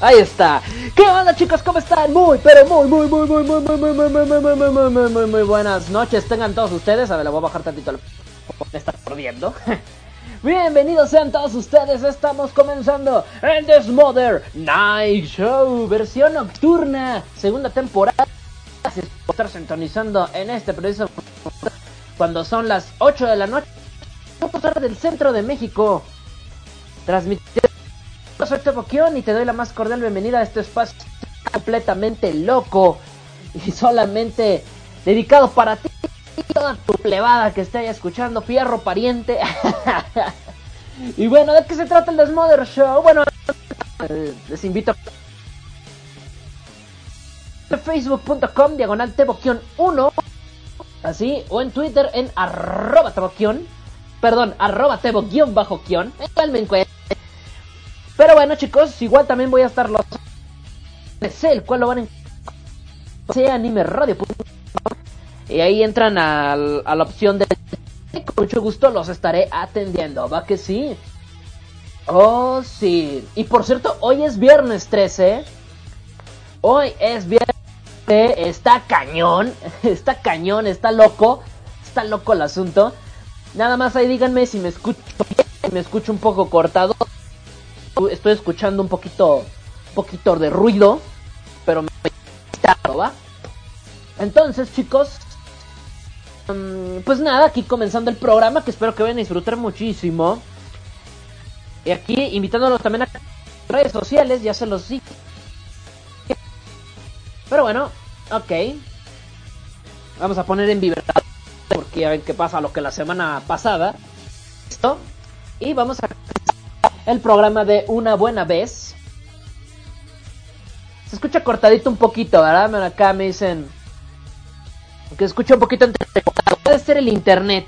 Ahí está. ¿Qué onda chicos? ¿Cómo están? Muy, pero muy, muy, muy, muy, muy, muy, muy, muy, muy, muy, muy, muy, muy, muy, muy buenas noches. Tengan todos ustedes. A ver, le voy a bajar tantito. Me está perdiendo. Bienvenidos sean todos ustedes. Estamos comenzando el Desmother Night Show, versión nocturna, segunda temporada. Gracias por estar sintonizando en este preciso cuando son las 8 de la noche. del centro de México. Transmitiendo soy Teboquión y te doy la más cordial bienvenida a este espacio completamente loco y solamente dedicado para ti y toda tu plebada que esté ahí escuchando, fierro pariente. y bueno, ¿de qué se trata el Desmother Show? Bueno, les invito a facebook.com diagonal teboquión 1 así o en twitter en arroba teboquión perdón arroba tebo-quión me encuentro pero bueno, chicos, igual también voy a estar los el cual lo van a sea anime radio y ahí entran a, a la opción de con mucho gusto los estaré atendiendo, va que sí. Oh, sí. Y por cierto, hoy es viernes 13. Hoy es viernes. Está cañón. Está cañón, está loco. Está loco el asunto. Nada más ahí díganme si me escucho me escucho un poco cortado estoy escuchando un poquito, un poquito de ruido, pero me ¿va? Entonces, chicos, mm, pues nada, aquí comenzando el programa, que espero que vayan a disfrutar muchísimo. Y aquí invitándolos también a redes sociales, ya se los dije. Pero bueno, ok. Vamos a poner en libertad, porque ya ven que pasa lo que la semana pasada. Listo. Y vamos a el programa de Una Buena Vez. Se escucha cortadito un poquito, ¿verdad? Acá me dicen que escucha un poquito Puede ser el internet.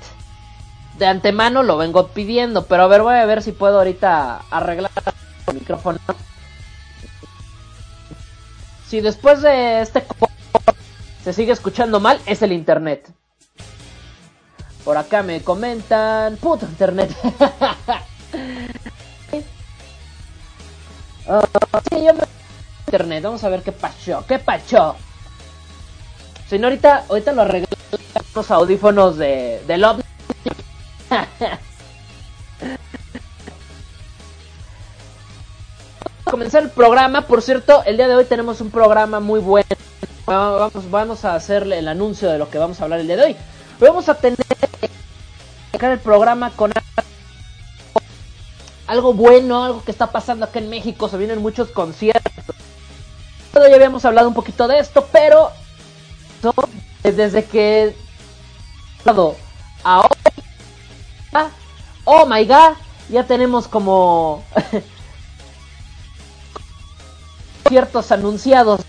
De antemano lo vengo pidiendo, pero a ver, voy a ver si puedo ahorita arreglar el micrófono. Si después de este se sigue escuchando mal, es el internet. Por acá me comentan, puto internet. Uh, sí, yo me... Internet, vamos a ver qué pasó, qué pasó. Señorita, ahorita, lo arreglé los audífonos de, de Love. comenzar el programa, por cierto, el día de hoy tenemos un programa muy bueno. Vamos, vamos a hacerle el anuncio de lo que vamos a hablar el día de hoy. Vamos a tener el programa con algo bueno, algo que está pasando acá en México, se vienen muchos conciertos. Ya habíamos hablado un poquito de esto, pero desde que ahora oh my god, ya tenemos como ciertos anunciados.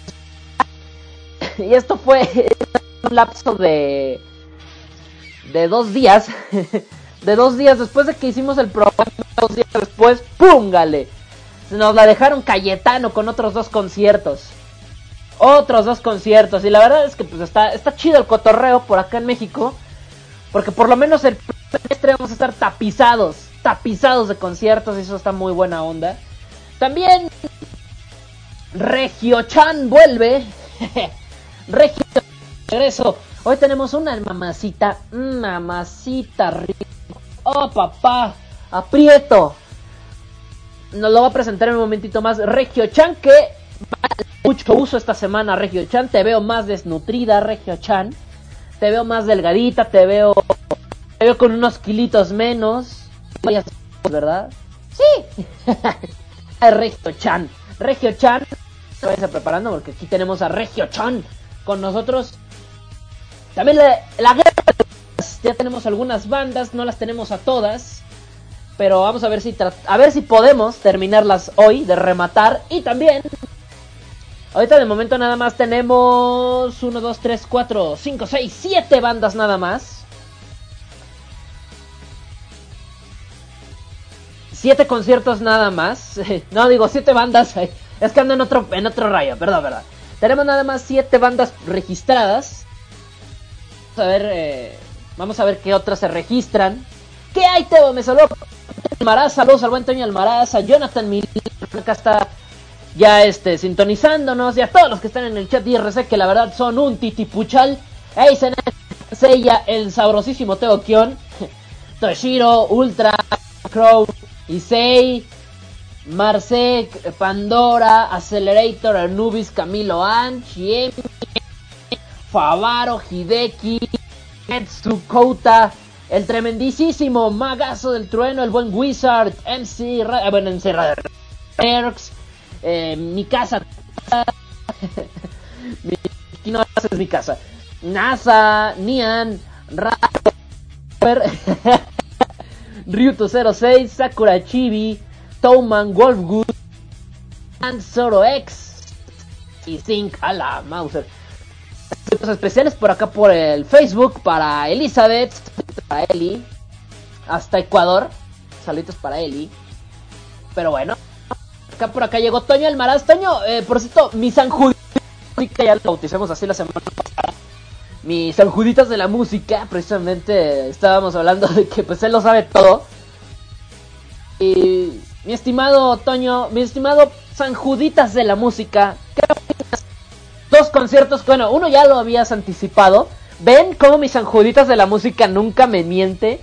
y esto fue un lapso de de dos días de dos días después de que hicimos el programa, dos días después, ¡púngale! Nos la dejaron Cayetano con otros dos conciertos. Otros dos conciertos. Y la verdad es que pues está, está chido el cotorreo por acá en México. Porque por lo menos el semestre vamos a estar tapizados. Tapizados de conciertos. Y eso está muy buena onda. También Regio Chan vuelve. Regio regreso. Hoy tenemos una mamacita. Mamacita rica Oh, papá, aprieto. Nos lo va a presentar en un momentito más Regio Chan, que mucho uso esta semana, Regio Chan. Te veo más desnutrida, Regio Chan. Te veo más delgadita, te veo, te veo con unos kilitos menos. ¿Verdad? Sí. Regio Chan. Regio Chan. Se preparando porque aquí tenemos a Regio Chan con nosotros. También la, la guerra ya tenemos algunas bandas, no las tenemos a todas. Pero vamos a ver si a ver si podemos terminarlas hoy de rematar. Y también. Ahorita de momento nada más tenemos 1, 2, 3, 4, 5, 6, 7 bandas nada más. 7 conciertos nada más. no digo 7 bandas. Es que ando en otro, en otro rayo, perdón, verdad. Tenemos nada más 7 bandas registradas. A ver eh, Vamos a ver qué otras se registran. ¿Qué hay, Teo? Me saludó Almaraz, saludos al buen Toño Almaraz, a Jonathan Miller, acá está ya este, sintonizándonos, y a todos los que están en el chat IRC, que la verdad son un titipuchal. Ahí se sella el sabrosísimo Teo Kion, Toshiro, Ultra, Crow, Issei, Marsek, Pandora, Accelerator, Anubis, Camilo Anchi, Favaro, Hideki, Kouta, el tremendísimo Magazo del Trueno, el buen Wizard, MC, eh, bueno, MC Erx, eh, mi casa, mi, no es mi casa, NASA, Nian, Rapper, Ryuto 06, Sakura Chibi, Towman, Wolfgood, Zoro X y Think a la Mauser especiales por acá por el Facebook para Elizabeth, para Eli, hasta Ecuador. Saludos para Eli. Pero bueno, acá por acá llegó Toño Almaraz. Toño, eh, por cierto, mi San ya lo bauticemos así la semana pasada. Mis Sanjuditas de la música, precisamente estábamos hablando de que pues él lo sabe todo. Y mi estimado Toño, mi estimado Sanjuditas de la música, dos conciertos, bueno, uno ya lo habías anticipado. Ven cómo mis anjuditas de la música nunca me miente.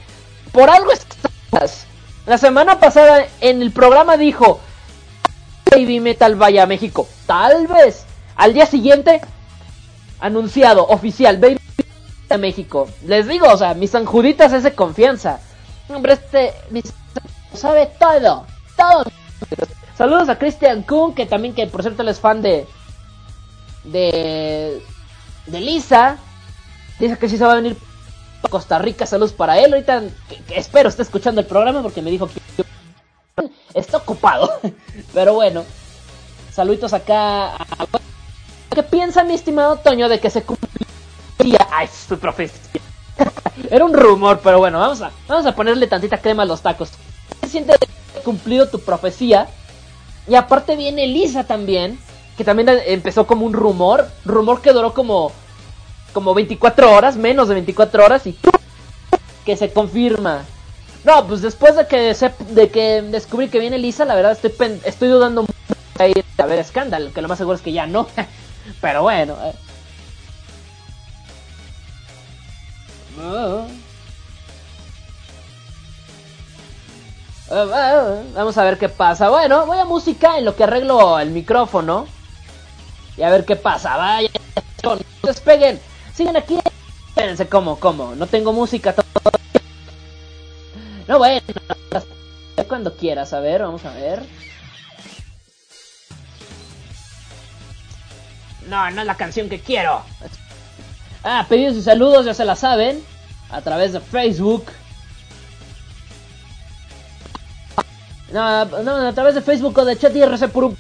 Por algo estás. La semana pasada en el programa dijo Baby Metal vaya a México. Tal vez. Al día siguiente, anunciado, oficial, Baby Metal a México. Les digo, o sea, mis anjuditas es confianza. Hombre, este mis, sabe todo. Todo. Saludos a Christian Kuhn, que también, que por cierto él es fan de, de, de Lisa. Dice que si se va a venir a Costa Rica. Saludos para él. Ahorita espero esté escuchando el programa porque me dijo que está ocupado. Pero bueno, saluditos acá. ¿Qué piensa mi estimado Toño de que se cumplía? Ay, su profecía. Era un rumor, pero bueno, vamos a, vamos a ponerle tantita crema a los tacos. ¿Qué siente cumplido tu profecía? Y aparte viene Lisa también que también empezó como un rumor, rumor que duró como como 24 horas, menos de 24 horas y que se confirma. No, pues después de que de que descubrí que viene Lisa, la verdad estoy estoy dudando mucho de a ver escándalo, que lo más seguro es que ya no. Pero bueno. Eh. Oh. Oh, vamos a ver qué pasa. Bueno, voy a música en lo que arreglo el micrófono. Y a ver qué pasa. Vaya, no despeguen. Sigan aquí. Espérense, ¿cómo? ¿Cómo? No tengo música No, bueno. Cuando quieras, a ver, vamos a ver. No, no es la canción que quiero. Ah, pedidos y saludos, ya se la saben. A través de Facebook. No, no, a través de Facebook o de chat y RC por un...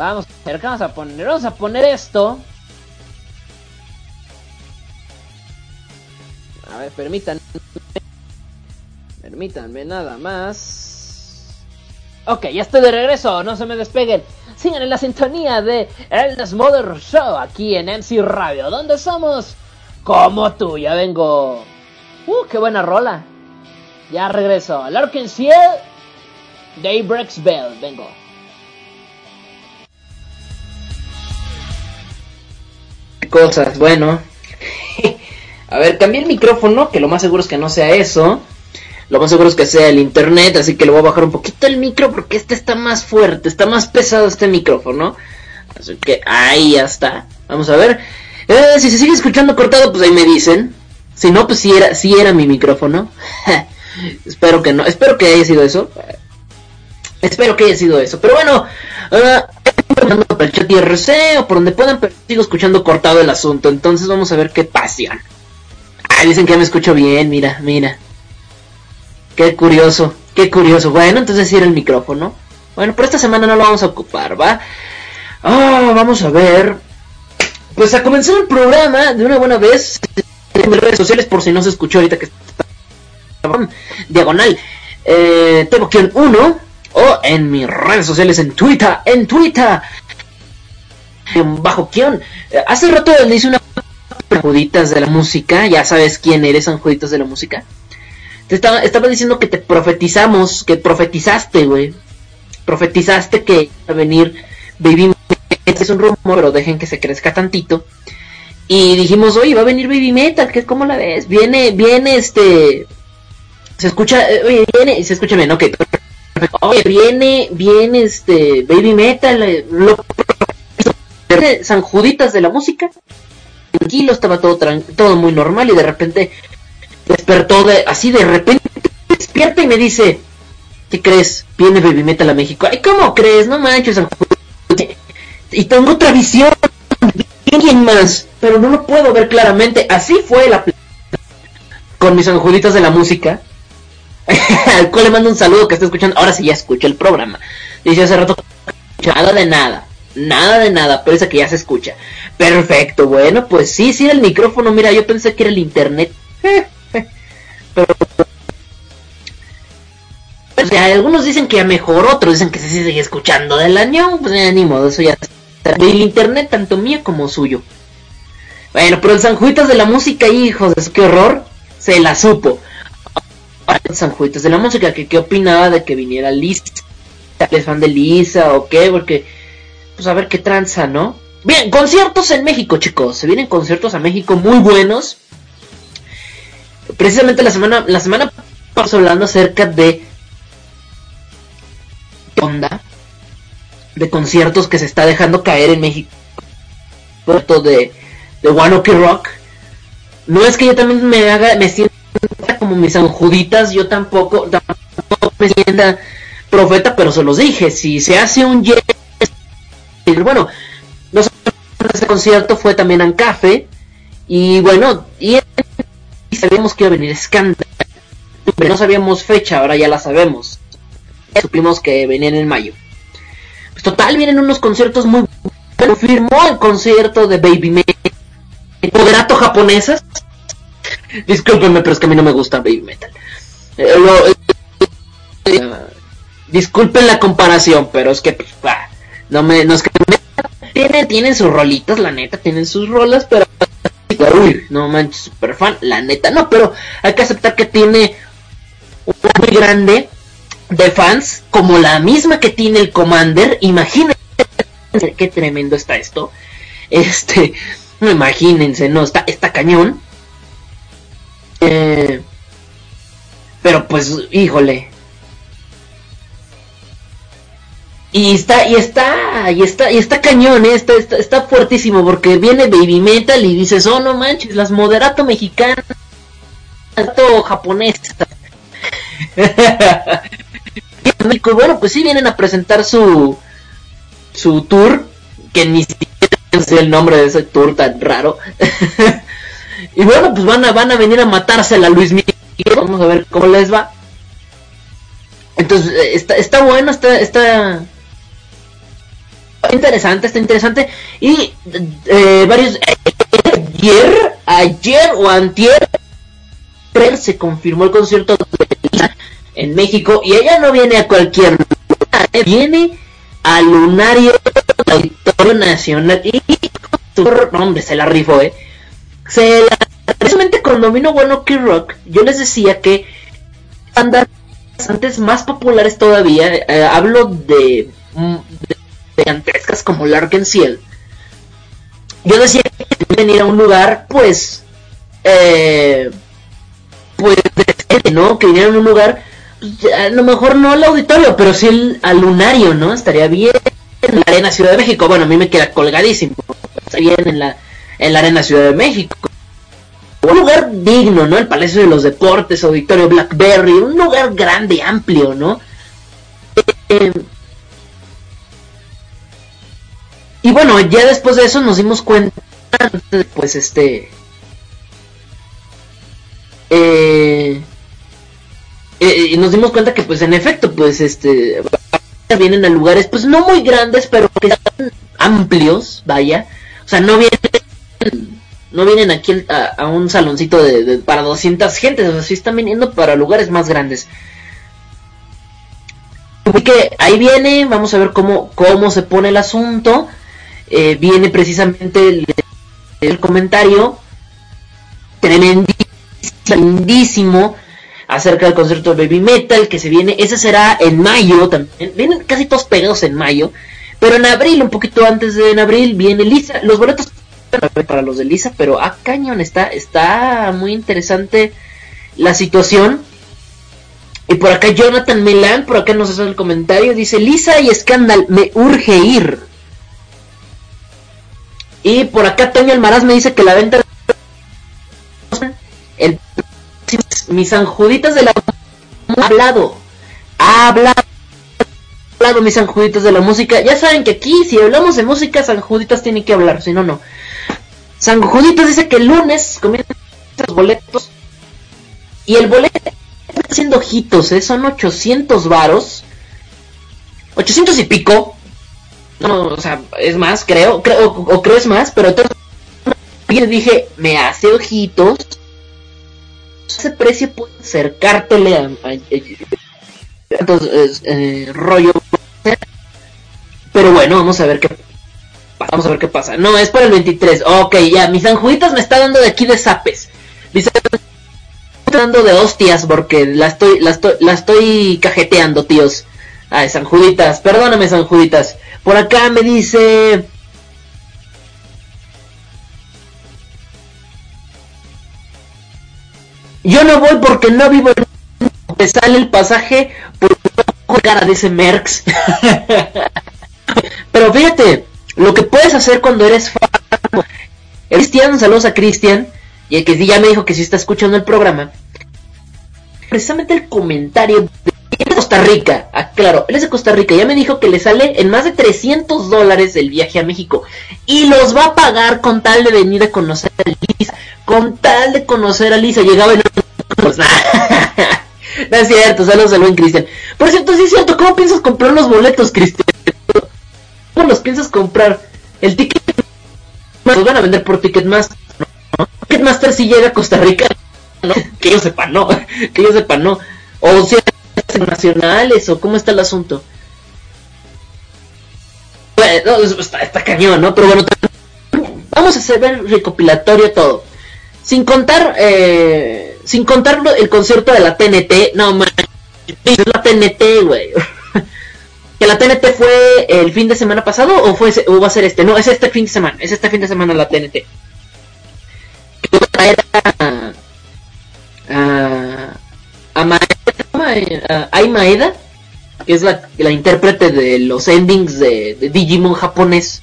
Vamos a ver, vamos a poner? Vamos a poner esto. A ver, permítanme. Permítanme nada más. Ok, ya estoy de regreso, no se me despeguen. Sigan en la sintonía de El Mother Show aquí en MC Radio, donde somos como tú. Ya vengo. Uh, qué buena rola. Ya regreso. Larkin Ciel, Daybreak's Bell, vengo. Cosas. Bueno, a ver, cambié el micrófono, que lo más seguro es que no sea eso. Lo más seguro es que sea el internet, así que le voy a bajar un poquito el micro porque este está más fuerte, está más pesado este micrófono. Así que ahí ya está. Vamos a ver. Eh, si se sigue escuchando cortado, pues ahí me dicen. Si no, pues si era, si era mi micrófono. espero que no, espero que haya sido eso. Espero que haya sido eso. Pero bueno, uh, por el chat IRC o por donde puedan, pero sigo escuchando cortado el asunto. Entonces vamos a ver qué pasión. Ah, dicen que me escucho bien, mira, mira. Qué curioso, qué curioso. Bueno, entonces sí el micrófono. Bueno, por esta semana no lo vamos a ocupar, ¿va? Ah, vamos a ver. Pues a comenzar el programa de una buena vez en mis redes sociales por si no se escuchó ahorita que está diagonal. Eh, 1 o en mis redes sociales en Twitter, en Twitter, bajo quién. Eh, hace rato le hice una juditas de la música, ya sabes quién eres, Juditas de la música. Te estaba, estaba diciendo que te profetizamos, que profetizaste, güey. Profetizaste que iba a venir Baby Metal. Es un rumor, pero dejen que se crezca tantito. Y dijimos, oye, va a venir Baby Metal, ¿qué, ¿cómo la ves? Viene, viene este... Se escucha, eh, oye, viene, se escucha bien, ok. Oye, viene, viene este Baby Metal, eh, lo, San Juditas de la música. Tranquilo, estaba todo, todo muy normal y de repente despertó de, así de repente despierta y me dice, ¿qué crees? Viene Baby Metal a México. Ay, ¿cómo crees? No manches, San Y tengo otra visión, alguien más, pero no lo puedo ver claramente. Así fue la con mis anjuditas de la música. al cual le mando un saludo que está escuchando. Ahora sí ya escucha el programa. Dice hace rato nada de nada. Nada de nada, pero esa que ya se escucha. Perfecto, bueno, pues sí, sí el micrófono. Mira, yo pensé que era el internet. pero pues algunos dicen que ya mejor, otros dicen que se sigue escuchando del año, pues ni modo, eso ya el internet tanto mío como suyo. Bueno, pero el Sanjuitas de la música, hijos, es qué horror, se la supo. Sanjuitas de la música, que qué opinaba de que viniera Lisa, ¿es fan de Lisa o qué? Porque, pues a ver qué tranza, ¿no? Bien, conciertos en México, chicos, se vienen conciertos a México muy buenos. Precisamente la semana, la semana pasó hablando acerca de onda de conciertos que se está dejando caer en México. De, de One Ok Rock. No es que yo también me haga, me sienta como mis anjuditas, yo tampoco, tampoco me sienta profeta, pero se los dije, si se hace un bueno, no ese concierto fue también en Café, y bueno, y, sabíamos que iba a venir escándalo, no sabíamos fecha, ahora ya la sabemos, supimos que venían en mayo. Pues total, vienen unos conciertos muy buenos, firmó el concierto de Baby Metal, moderato japonesas, Discúlpenme, pero es que a mí no me gusta Baby Metal. Eh, eh, disculpen la comparación, pero es que pues, no me no es que tienen tienen sus rolitas, la neta, tienen sus rolas, pero no manches, super fan, la neta, no, pero hay que aceptar que tiene un muy grande de fans como la misma que tiene el Commander, imagínense qué tremendo está esto. Este, no imagínense, no, está está cañón. Eh, pero pues, híjole. Y está, y está, y está, y está cañón, ¿eh? está, está, fuertísimo porque viene Baby Metal y dices, oh no manches, las moderato mexicanas, moderato japonés. bueno, pues sí vienen a presentar su, su tour, que ni siquiera sé el nombre de ese tour tan raro. Y bueno, pues van a, van a venir a matársela a Luis Miguel. Vamos a ver cómo les va. Entonces, eh, está, está bueno, está, está interesante, está interesante. Y eh, varios... Ayer, ayer o antier, se confirmó el concierto de en México. Y ella no viene a cualquier lugar, ¿eh? viene al lunario Auditorio Nacional. Y su nombre se la rifó, eh se precisamente cuando vino Bueno Key Rock, yo les decía que andan antes más populares todavía, eh, hablo de, de, como Larkin Ciel. Yo decía que venir a un lugar, pues, eh, pues, ¿no? Que vinieran a un lugar, pues, a lo mejor no al auditorio, pero sí al lunario, ¿no? Estaría bien en la Arena Ciudad de México. Bueno, a mí me queda colgadísimo. Estaría bien en la en la Arena Ciudad de México. Un lugar digno, ¿no? El Palacio de los Deportes, Auditorio Blackberry, un lugar grande, amplio, ¿no? Eh, y bueno, ya después de eso nos dimos cuenta, pues este... Eh, eh, nos dimos cuenta que pues en efecto, pues este... Vienen a lugares pues no muy grandes, pero que están amplios, vaya. O sea, no vienen no vienen aquí a, un saloncito de, para 200 gentes, o sea, sí están viniendo para lugares más grandes. Así que ahí viene, vamos a ver cómo, cómo se pone el asunto. Eh, viene precisamente el, comentario tremendísimo. acerca del concierto de Baby Metal que se viene. Ese será en mayo también. Vienen casi todos pegados en mayo. Pero en abril, un poquito antes de en abril, viene Lisa. Los boletos para los de Lisa, pero a ah, cañón, está, está muy interesante la situación. Y por acá Jonathan Milan, por acá nos hace el comentario, dice Lisa y Scandal, me urge ir. Y por acá Toño Almaraz me dice que la venta el mis anjuditas de la ha hablado, ha hablado, ha hablado mis anjuditas de la música. Ya saben que aquí si hablamos de música, San Juditas tiene que hablar, si no, no. San Juditas dice que el lunes comienzan los boletos y el boleto está haciendo ojitos, ¿eh? son 800 varos, 800 y pico. No, o sea, es más, creo, creo o, creo es más, pero entonces dije, me hace ojitos ese precio puede acercártele a, entonces, rollo. Pero bueno vamos a ver qué vamos a ver qué pasa. No es para el 23 ok ya mis anjuditas me está dando de aquí de zapes. Dice dando de hostias porque la estoy la estoy la estoy cajeteando tíos ay sanjuditas perdóname sanjuditas por acá me dice Yo no voy porque no vivo en... Me sale el pasaje por cara de ese Merx. Pero fíjate, lo que puedes hacer cuando eres fan... Cristian, saludos a Cristian, y el que ya me dijo que si está escuchando el programa. Precisamente el comentario de Costa Rica, ah, claro, él es de Costa Rica, ya me dijo que le sale en más de 300 dólares el viaje a México y los va a pagar con tal de venir a conocer a Lisa, con tal de conocer a Lisa, llegaba en no es cierto, saludos al buen Cristian. Por cierto, sí es cierto, ¿cómo piensas comprar los boletos, Cristian? ¿Cómo los piensas comprar? El ticket los van a vender por Ticketmaster, ¿no? Ticketmaster si llega a Costa Rica. Que yo sepa, no, que yo sepa, no. O sea, nacionales, o cómo está el asunto. Bueno, está, está cañón, ¿no? Pero bueno, vamos a hacer ver recopilatorio todo. Sin contar, eh, sin contar el concierto de la TNT, no man, es la TNT, güey. que la TNT fue el fin de semana pasado o fue o va a ser este, no, es este fin de semana, es este fin de semana la TNT. Que va a traer a, a, a, Maeda, que es la, la intérprete de los endings de, Digimon japonés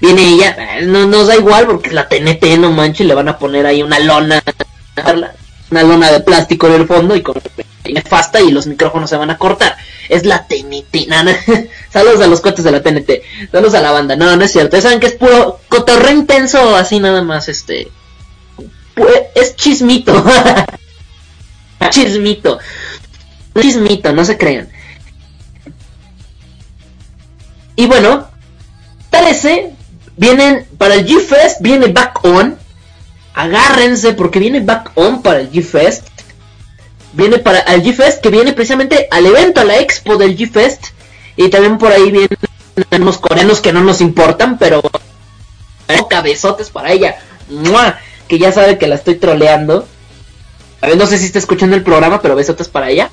viene ella, eh, no nos da igual porque la TNT, no manches, le van a poner ahí una lona, una lona de plástico en el fondo y con nefasta y los micrófonos se van a cortar. Es la TNT. Saludos a los coches de la TNT, saludos a la banda, no, no es cierto, saben que es puro cotorre intenso, así nada más, este, es chismito, chismito, chismito, no se crean. Y bueno, parece Vienen para el G-Fest, viene Back On. Agárrense porque viene Back On para el G-Fest. Viene para el G-Fest que viene precisamente al evento, a la expo del G-Fest. Y también por ahí vienen unos coreanos que no nos importan, pero cabezotes para ella. Que ya sabe que la estoy troleando. A ver, no sé si está escuchando el programa, pero besotes para ella.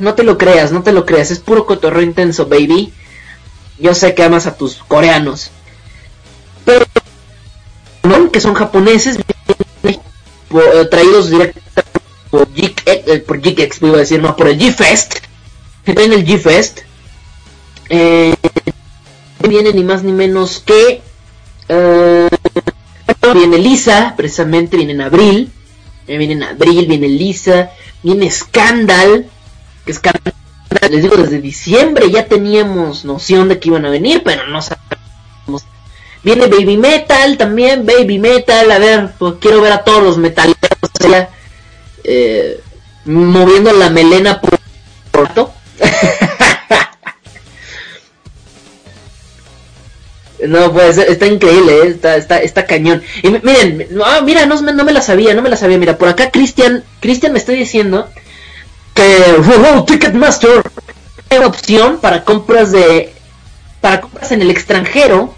No te lo creas, no te lo creas, es puro cotorro intenso, baby. Yo sé que amas a tus coreanos. Pero que son japoneses eh, traídos directamente por Geek, eh, por Expo, iba a decir, no, por el G-Fest. En el G-Fest. Eh, viene ni más ni menos que... Eh, viene Lisa, precisamente, viene en abril. viene en abril, viene Lisa. Viene Scandal. Que Scandal les digo, desde diciembre ya teníamos noción de que iban a venir, pero no sabemos. Viene Baby Metal también, Baby Metal, a ver, pues quiero ver a todos los metaleros eh, moviendo la melena por No, pues está increíble, eh, está, está, está cañón. Y miren, ah, mira, no, no, me la sabía, no me la sabía. Mira, por acá Cristian, Cristian me está diciendo que Ticketmaster una opción para compras de para compras en el extranjero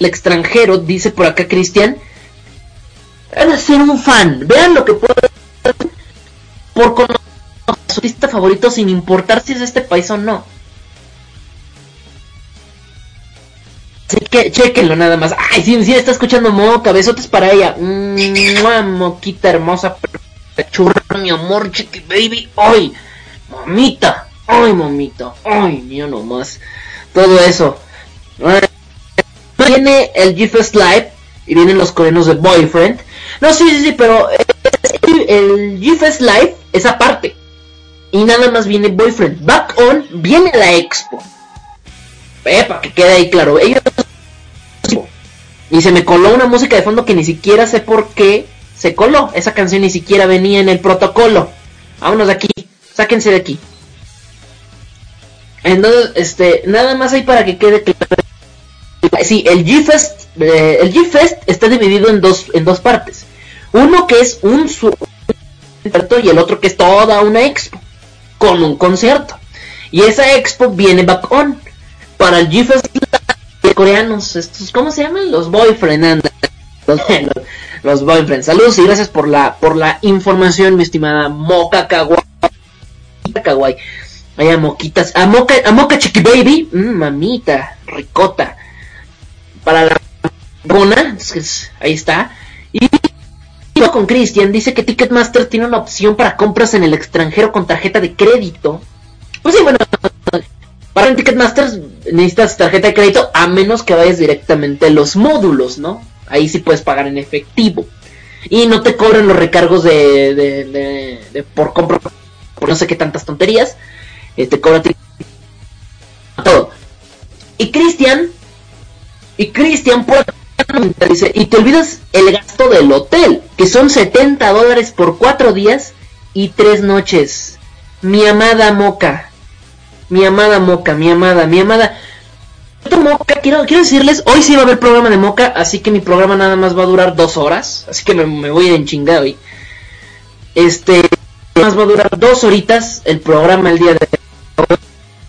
el extranjero dice por acá Cristian van ser un fan, vean lo que pueden por conocer a su artista favorito sin importar si es este país o no. Chequenlo nada más. Ay, sí, sí, está escuchando Moca, besotes para ella. Mmm, moquita hermosa, churra, mi amor, chiqui baby. Ay, mamita, ay, mamita, ay, mío nomás. Todo eso. Viene el GeFest Live y vienen los coreanos de Boyfriend. No, sí, sí, sí, pero el GeFest Live es aparte. Y nada más viene Boyfriend. Back On viene la expo. Eh, para que quede ahí claro. Ellos... Y se me coló una música de fondo que ni siquiera sé por qué se coló. Esa canción ni siquiera venía en el protocolo. Vámonos de aquí. Sáquense de aquí. Entonces, este, nada más ahí para que quede claro. Sí, el G-Fest, eh, el está dividido en dos, en dos partes. Uno que es un, su y el otro que es toda una expo con un concierto. Y esa expo viene back on para el GFest de coreanos, estos, ¿cómo se llaman? Los boyfriend, los, los, boyfriend. Saludos y gracias por la por la información, mi estimada Moca Kawaii. Kawaii. Vaya moquitas, a Moca, a Moca Chiqui Baby, mm, mamita, ricota. Para la bona, ahí está. Y con Christian, dice que Ticketmaster tiene una opción para compras en el extranjero con tarjeta de crédito. Pues sí, bueno, para en Ticketmaster necesitas tarjeta de crédito a menos que vayas directamente a los módulos, ¿no? Ahí sí puedes pagar en efectivo. Y no te cobran los recargos de, de, por compra, por no sé qué tantas tonterías. Eh, te cobra todo. Y Christian, y Christian puede y te olvidas el gasto del hotel, que son 70 dólares por 4 días y 3 noches. Mi amada Moca, mi amada Moca, mi amada, mi amada. Moca, quiero, quiero decirles, hoy sí va a haber programa de Moca, así que mi programa nada más va a durar 2 horas, así que me, voy a ir en chingada hoy. Este, más va a durar 2 horitas el programa el día de hoy.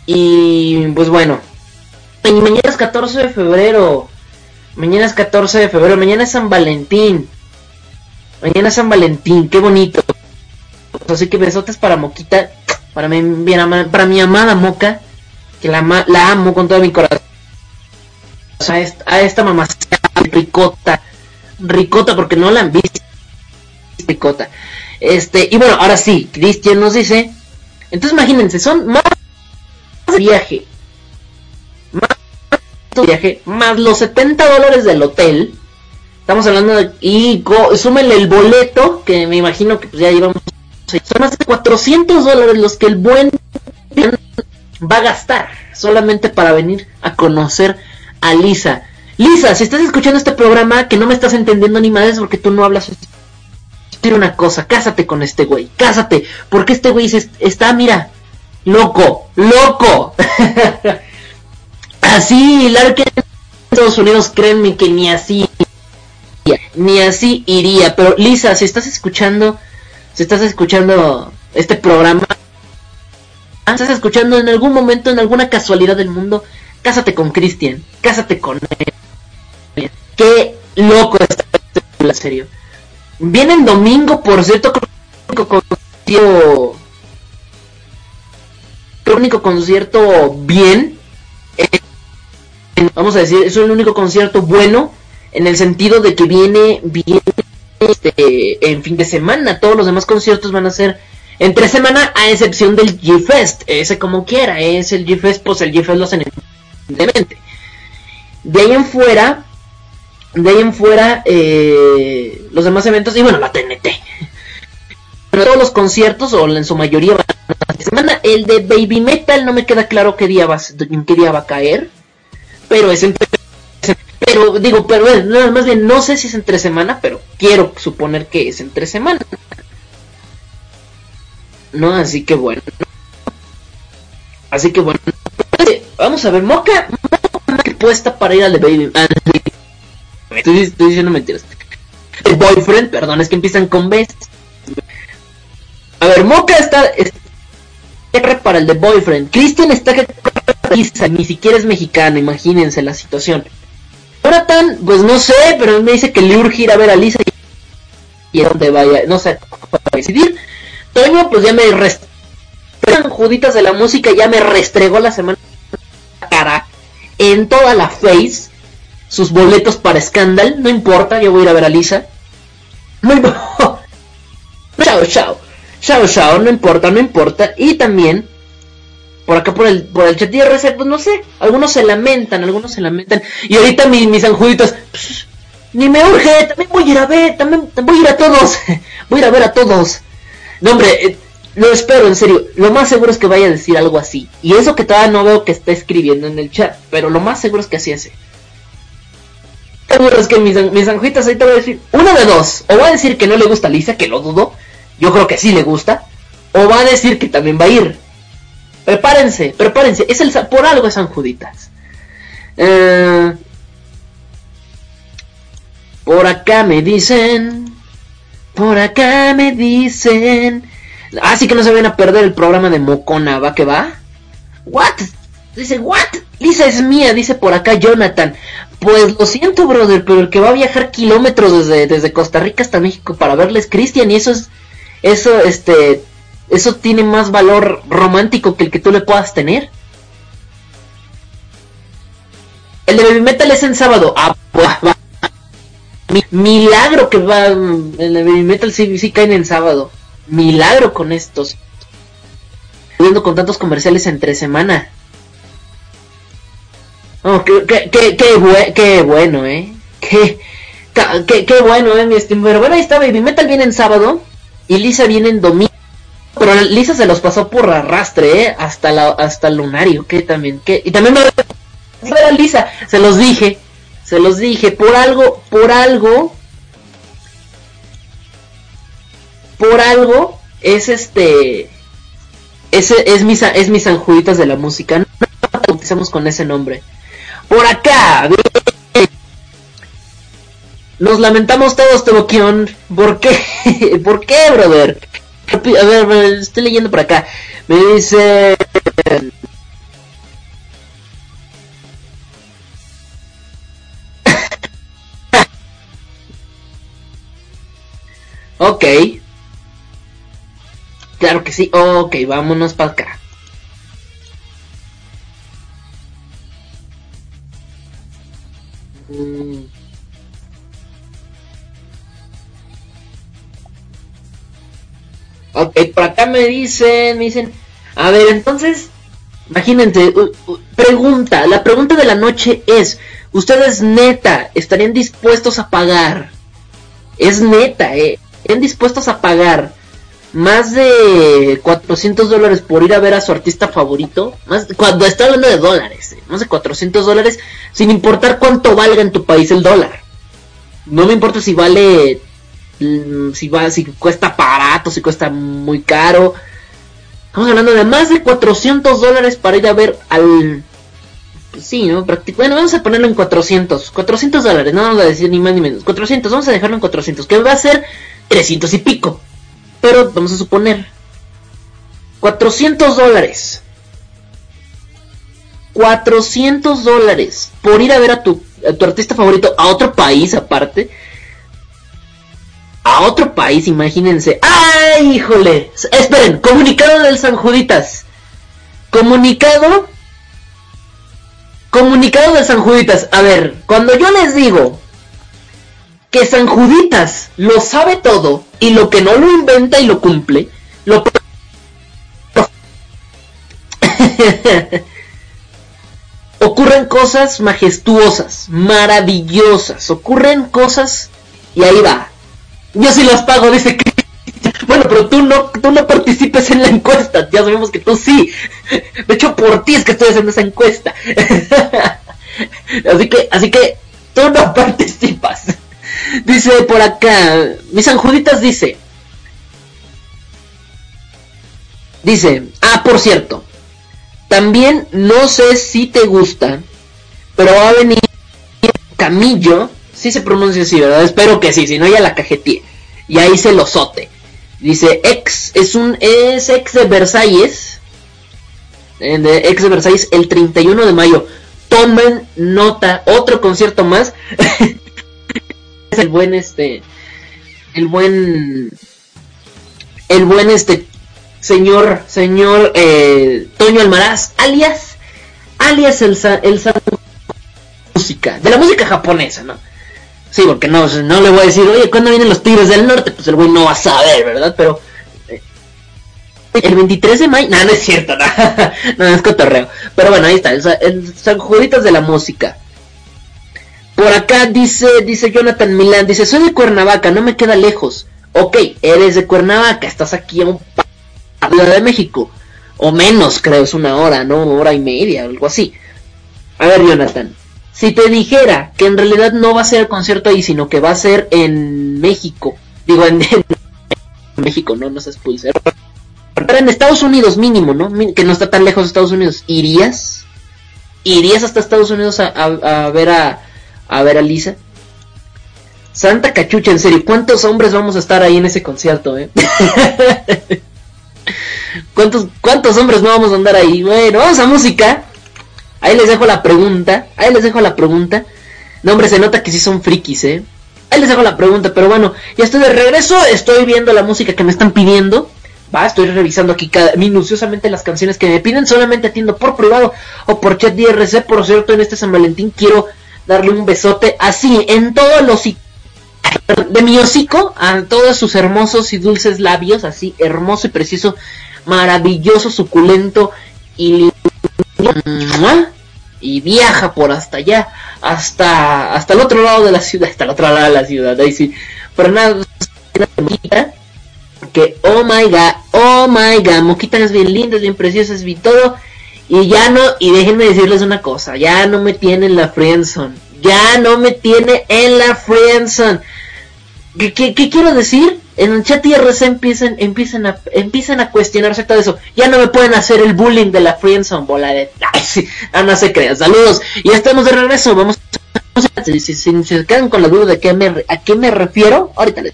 Y pues bueno, y mañana es 14 de febrero. Mañana es 14 de febrero, mañana es San Valentín. Mañana es San Valentín, qué bonito. Así que besotes para Moquita, para mi, para mi amada Moca, que la, amo con todo mi corazón. A esta, a esta mamá ricota, ricota porque no la han visto. Ricota. Este, y bueno, ahora sí, Cristian nos dice, entonces imagínense, son más viaje, más viaje, más los 70 dólares del hotel. Estamos hablando de... Y súmenle el boleto, que me imagino que pues ya llevamos... Son más de 400 dólares los que el buen va a gastar solamente para venir a conocer a Lisa. Lisa, si estás escuchando este programa que no me estás entendiendo ni más porque tú no hablas quiero una cosa, cásate con este güey, cásate, porque este güey está, mira, loco, loco. así, Larkin en Estados Unidos, créanme que ni así, ni así iría. Pero Lisa, si estás escuchando, si estás escuchando este programa, estás escuchando en algún momento, en alguna casualidad del mundo, cásate con Christian, cásate con él. Qué loco está la serio. Viene el domingo, por cierto, concierto, único concierto bien vamos a decir, es el único concierto bueno en el sentido de que viene, viene este, en fin de semana. Todos los demás conciertos van a ser entre semana, a excepción del G-Fest. Ese como quiera, es el G-Fest, pues el G-Fest lo hacen. De ahí en fuera, de ahí en fuera, eh, los demás eventos, y bueno, la TNT. Pero todos los conciertos, o en su mayoría, van a semana. El de Baby Metal no me queda claro qué día va, en qué día va a caer pero es pero digo, pero nada más bien no sé si es entre semana, pero quiero suponer que es entre semana. No, así que bueno. Así que bueno. Vamos a ver, Moca, Moca puesta para ir al de Baby. Estoy, diciendo mentiras. El boyfriend, perdón, es que empiezan con B. A ver, Moca está, está para el de boyfriend. Christian está que ni siquiera es mexicano, imagínense la situación. Jonathan, pues no sé, pero me dice que le urge ir a ver a Lisa. y dónde vaya, no sé, para decidir. Toño, pues ya me restregó, Juditas de la música ya me restregó la semana cara en toda la face sus boletos para Scandal, no importa, yo voy a ir a ver a Lisa. No importa. chao, chao. Chao, chao, no importa, no importa. Y también, por acá por el, por el chat de pues no sé, algunos se lamentan, algunos se lamentan. Y ahorita mis, mis anjuditos, ni me urge, también voy a ir a ver, también voy a ir a todos. voy a ir a ver a todos. No, hombre, eh, lo espero, en serio. Lo más seguro es que vaya a decir algo así. Y eso que todavía no veo que está escribiendo en el chat. Pero lo más seguro es que así es. Seguro es que mis, mis anjuitas ahí te voy a decir. Una de dos. O va a decir que no le gusta a Lisa, que lo dudo. Yo creo que sí le gusta. O va a decir que también va a ir. Prepárense, prepárense. Es el, por algo es San Juditas. Eh, por acá me dicen. Por acá me dicen. Así que no se vayan a perder el programa de Mocona, ¿va que va? ¿What? Dice, ¿what? Lisa es mía, dice por acá Jonathan. Pues lo siento, brother, pero el que va a viajar kilómetros desde, desde Costa Rica hasta México para verles Cristian y eso es. Eso, este. Eso tiene más valor romántico que el que tú le puedas tener. El de Baby Metal es en sábado. Ah. Milagro que va. El de Baby Metal sí, sí caen en sábado milagro con estos. Viendo con tantos comerciales entre semana. Oh, qué, qué, qué, bueno, eh. Qué, qué, bueno, eh, mi estimado. Pero bueno, ahí está Baby Metal viene en sábado. Y Lisa viene en domingo. Pero Lisa se los pasó por arrastre, eh. Hasta, hasta el lunario, que también. que Y también me Lisa. Se los dije. Se los dije. Por algo, por algo por algo es este es mis es mis de la música no bautizamos con ese nombre por acá nos lamentamos todos Teboquión ¿por qué? ¿por qué brother? A ver estoy leyendo por acá me dice Ok. Claro que sí. Ok, vámonos para acá. Mm. Me dicen, me dicen, a ver, entonces, imagínense, pregunta, la pregunta de la noche es, ¿ustedes neta estarían dispuestos a pagar? Es neta, eh, ¿estarían dispuestos a pagar más de 400 dólares por ir a ver a su artista favorito, más cuando está hablando de dólares, eh, más de 400 dólares, sin importar cuánto valga en tu país el dólar. No me importa si vale, mm, si va, si cuesta barato, si cuesta muy caro. Estamos hablando de más de 400 dólares para ir a ver al, pues sí, ¿no? bueno, vamos a ponerlo en 400, 400 dólares, no vamos a decir ni más ni menos, 400, vamos a dejarlo en 400, que va a ser 300 y pico. Pero vamos a suponer 400 dólares. 400 dólares por ir a ver a tu, tu artista favorito a otro país aparte. A otro país, imagínense. ¡Ay, híjole! Esperen, comunicado del San Juditas. Comunicado. Comunicado de San Juditas. A ver, cuando yo les digo que San Juditas lo sabe todo y lo que no lo inventa y lo cumple, lo... ocurren cosas majestuosas, maravillosas, ocurren cosas y ahí va. Yo sí las pago, dice que bueno, pero tú no, tú no participes en la encuesta, ya sabemos que tú sí. De hecho, por ti es que estoy haciendo esa encuesta. así que, así que tú no participas. Dice por acá, mis anjuditas dice. Dice, ah, por cierto, también no sé si te gusta, pero va a venir Camillo, si se pronuncia así, ¿verdad? Espero que sí, si no ya la cajeteé. Y ahí se lo sote. Dice, ex, es un, es ex de Versalles, eh, de ex de Versalles el 31 de mayo. Tomen nota, otro concierto más. el buen este el buen, el buen este señor, señor eh, Toño Almaraz, alias, alias el, el música, de la música japonesa, ¿no? Sí, porque no, no le voy a decir, oye, ¿cuándo vienen los Tigres del Norte? Pues el güey no va a saber, ¿verdad? Pero eh, el 23 de mayo, no, no es cierto, no, no es cotorreo. Pero bueno, ahí está, el, el San Juditas de la música. Por acá dice, dice Jonathan Milán, dice, soy de Cuernavaca, no me queda lejos. Ok, eres de Cuernavaca, estás aquí a un Ciudad de México. O menos, creo, es una hora, ¿no? Una hora y media, algo así. A ver, Jonathan, si te dijera que en realidad no va a ser el concierto ahí, sino que va a ser en México, digo en, México, no, no seas ser Pero en Estados Unidos mínimo, ¿no? Que no está tan lejos de Estados Unidos. ¿Irías? ¿Irías hasta Estados Unidos a, a, ver a, a ver a Lisa? Santa cachucha, en serio, ¿cuántos hombres vamos a estar ahí en ese concierto, eh? ¿Cuántos, ¿Cuántos hombres no vamos a andar ahí? Bueno, vamos a música. Ahí les dejo la pregunta. Ahí les dejo la pregunta. No, hombre, se nota que sí son frikis, ¿eh? Ahí les dejo la pregunta, pero bueno, ya estoy de regreso. Estoy viendo la música que me están pidiendo. Va, estoy revisando aquí cada, minuciosamente las canciones que me piden. Solamente atiendo por privado o por chat DRC. Por cierto, en este San Valentín quiero darle un besote así, en todos los de mi hocico a todos sus hermosos y dulces labios, así hermoso y preciso, maravilloso, suculento y y viaja por hasta allá, hasta, hasta el otro lado de la ciudad, hasta el otro lado de la ciudad, ahí sí. Pero nada, que oh my god, oh my god, Moquita es bien linda, es bien preciosa, es bien todo. Y ya no, y déjenme decirles una cosa, ya no me tiene en la friendzone, ya no me tiene en la friendzone. ¿Qué, qué, quiero decir? en el chat IRC empiezan, empiezan, a, empiezan a cuestionarse todo eso. Ya no me pueden hacer el bullying de la friendzone, bola de... Ay, sí, ah, no se crean. Saludos. Y estamos de regreso. Vamos si, si, se quedan con la duda de qué me, a qué me refiero, ahorita les...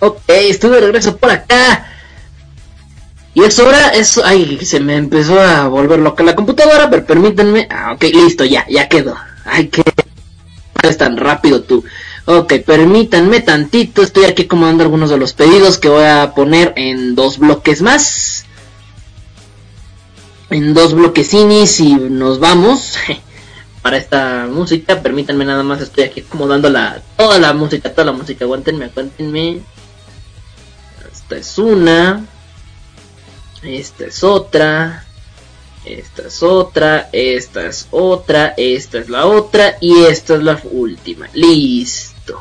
Ok, estuve de regreso por acá. Y es hora, eso, ay, se me empezó a volver loca la computadora, pero permítanme, ah, ok, listo, ya, ya quedó. Ay, que es tan rápido tú. Ok, permítanme tantito, estoy aquí acomodando algunos de los pedidos que voy a poner en dos bloques más. En dos bloquecinis y nos vamos para esta música. Permítanme nada más, estoy aquí acomodando la, toda la música, toda la música. Aguántenme, aguántenme. Esta es una. Esta es otra. Esta es otra. Esta es otra. Esta es la otra. Y esta es la última. Listo.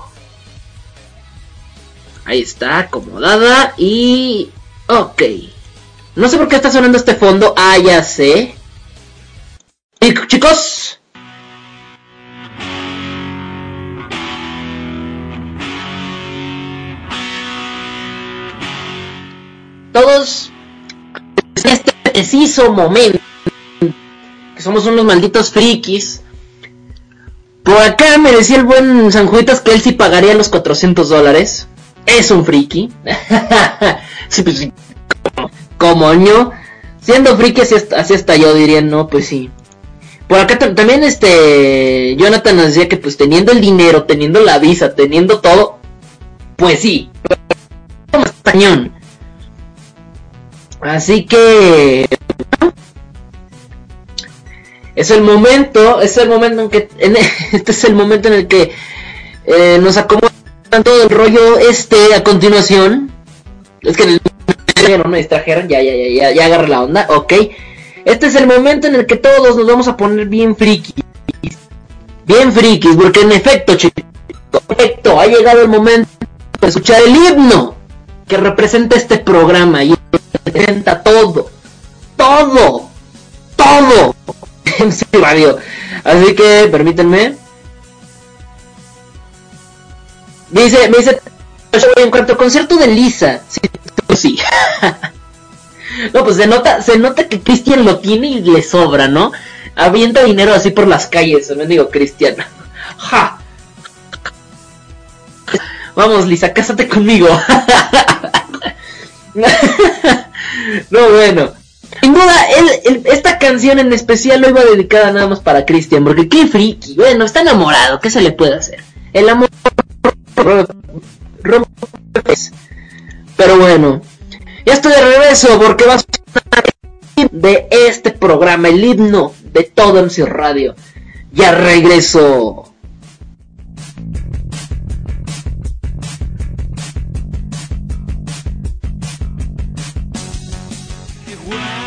Ahí está, acomodada. Y... Ok. No sé por qué está sonando este fondo. Ah, ya sé. Y, chicos. Preciso momento, que somos unos malditos frikis, por acá me decía el buen Sanjuitas que él sí pagaría los 400 dólares. Es un friki. pues. Como yo. Siendo friki así, hasta yo diría, no, pues sí. Por acá también este Jonathan nos decía que pues teniendo el dinero, teniendo la visa, teniendo todo, pues sí. Cañón. Así que es el momento, es el momento en que este es el momento en el que eh, nos acomodan todo el rollo este a continuación. Es que no me distrajeron, ya, ya, ya, ya, ya agarré la onda, ok. Este es el momento en el que todos nos vamos a poner bien frikis. Bien frikis, porque en efecto, chicos, ha llegado el momento de escuchar el himno que representa este programa y representa todo, todo, todo en radio. Así que permítanme. Dice, me dice, en cuanto al concierto de Lisa, sí, sí. no, pues se nota, se nota que Cristian lo tiene y le sobra, ¿no? Avienta dinero así por las calles, me digo Cristian. Ja. Vamos, Lisa, cásate conmigo. no, bueno. Sin duda, él, esta canción en especial lo iba dedicada nada más para Cristian, porque qué friki. Bueno, está enamorado, ¿qué se le puede hacer? El amor pero bueno, ya estoy de regreso porque va a sonar de este programa, el himno de todo MC Radio. Ya regreso. Wow.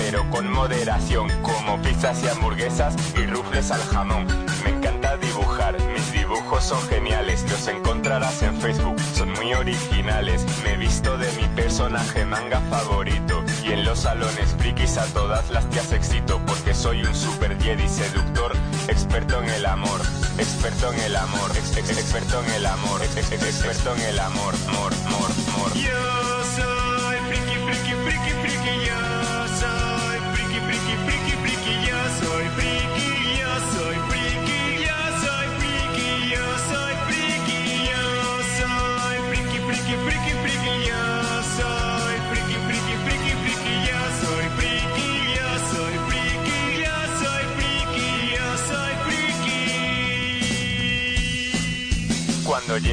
pero con moderación, como pizzas y hamburguesas y rufles al jamón. Me encanta dibujar, mis dibujos son geniales, los encontrarás en Facebook, son muy originales. Me he visto de mi personaje manga favorito y en los salones frikis a todas las tías excito porque soy un super jedi seductor, experto en el amor, experto en el amor, experto en el amor, experto en el amor, amor, amor, amor. Lord.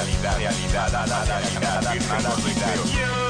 realidad, realidad, realidad, Yo soy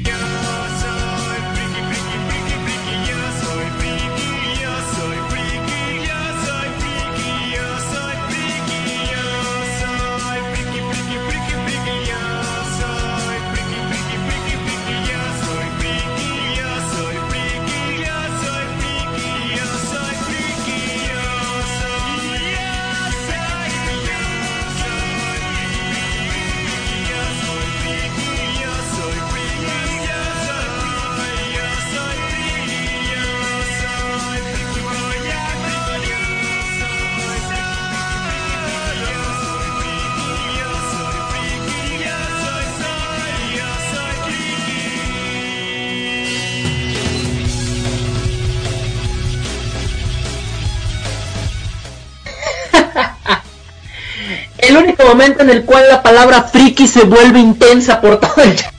Único momento en el cual la palabra friki se vuelve intensa por todo el chat.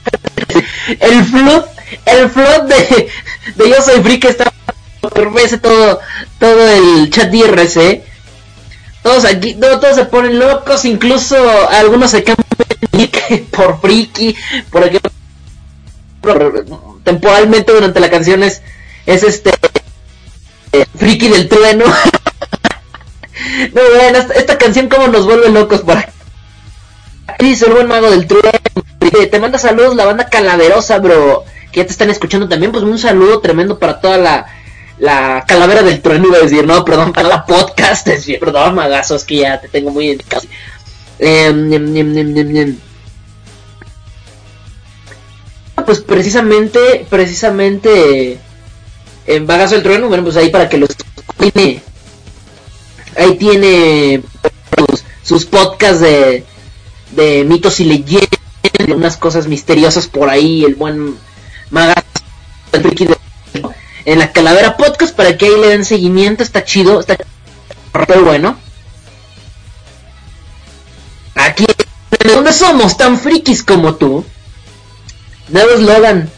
El flood, el flood de, de yo soy friki está ese todo, todo el chat IRC. Todos aquí, no, todos se ponen locos, incluso algunos se cambian por friki, por ejemplo, temporalmente durante la canción es, es este Friki del Trueno. no, bueno, esta, canción como nos vuelve locos por aquí. Dice el buen mago del trueno. Te manda saludos la banda Calaverosa, bro. Que ya te están escuchando también. Pues un saludo tremendo para toda la, la calavera del trueno, iba a decir. No, perdón, para la podcast. Perdón, magazos, que ya te tengo muy en casa. Eh, pues precisamente, precisamente en Bagazo del Trueno, bueno, pues ahí para que los ahí tiene sus podcasts de, de mitos y leyendas, unas cosas misteriosas por ahí, el buen Magazo en la Calavera Podcast para que ahí le den seguimiento, está chido, está pero bueno. Aquí, donde somos tan frikis como tú, Nuevo eslogan.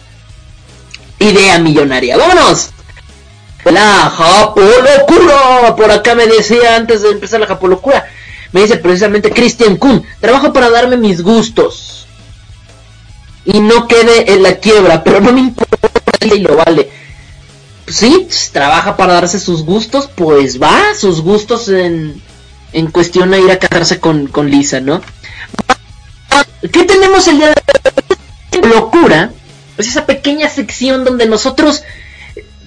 Idea millonaria. ¡Vámonos! La Japolocura. Por acá me decía antes de empezar la Japolocura. Me dice precisamente Christian Kuhn. Trabajo para darme mis gustos. Y no quede en la quiebra. Pero no me importa y lo vale. Sí, trabaja para darse sus gustos. Pues va, sus gustos en, en cuestión a ir a casarse con, con Lisa, ¿no? ¿Qué tenemos el día de locura, pues esa pequeña sección donde nosotros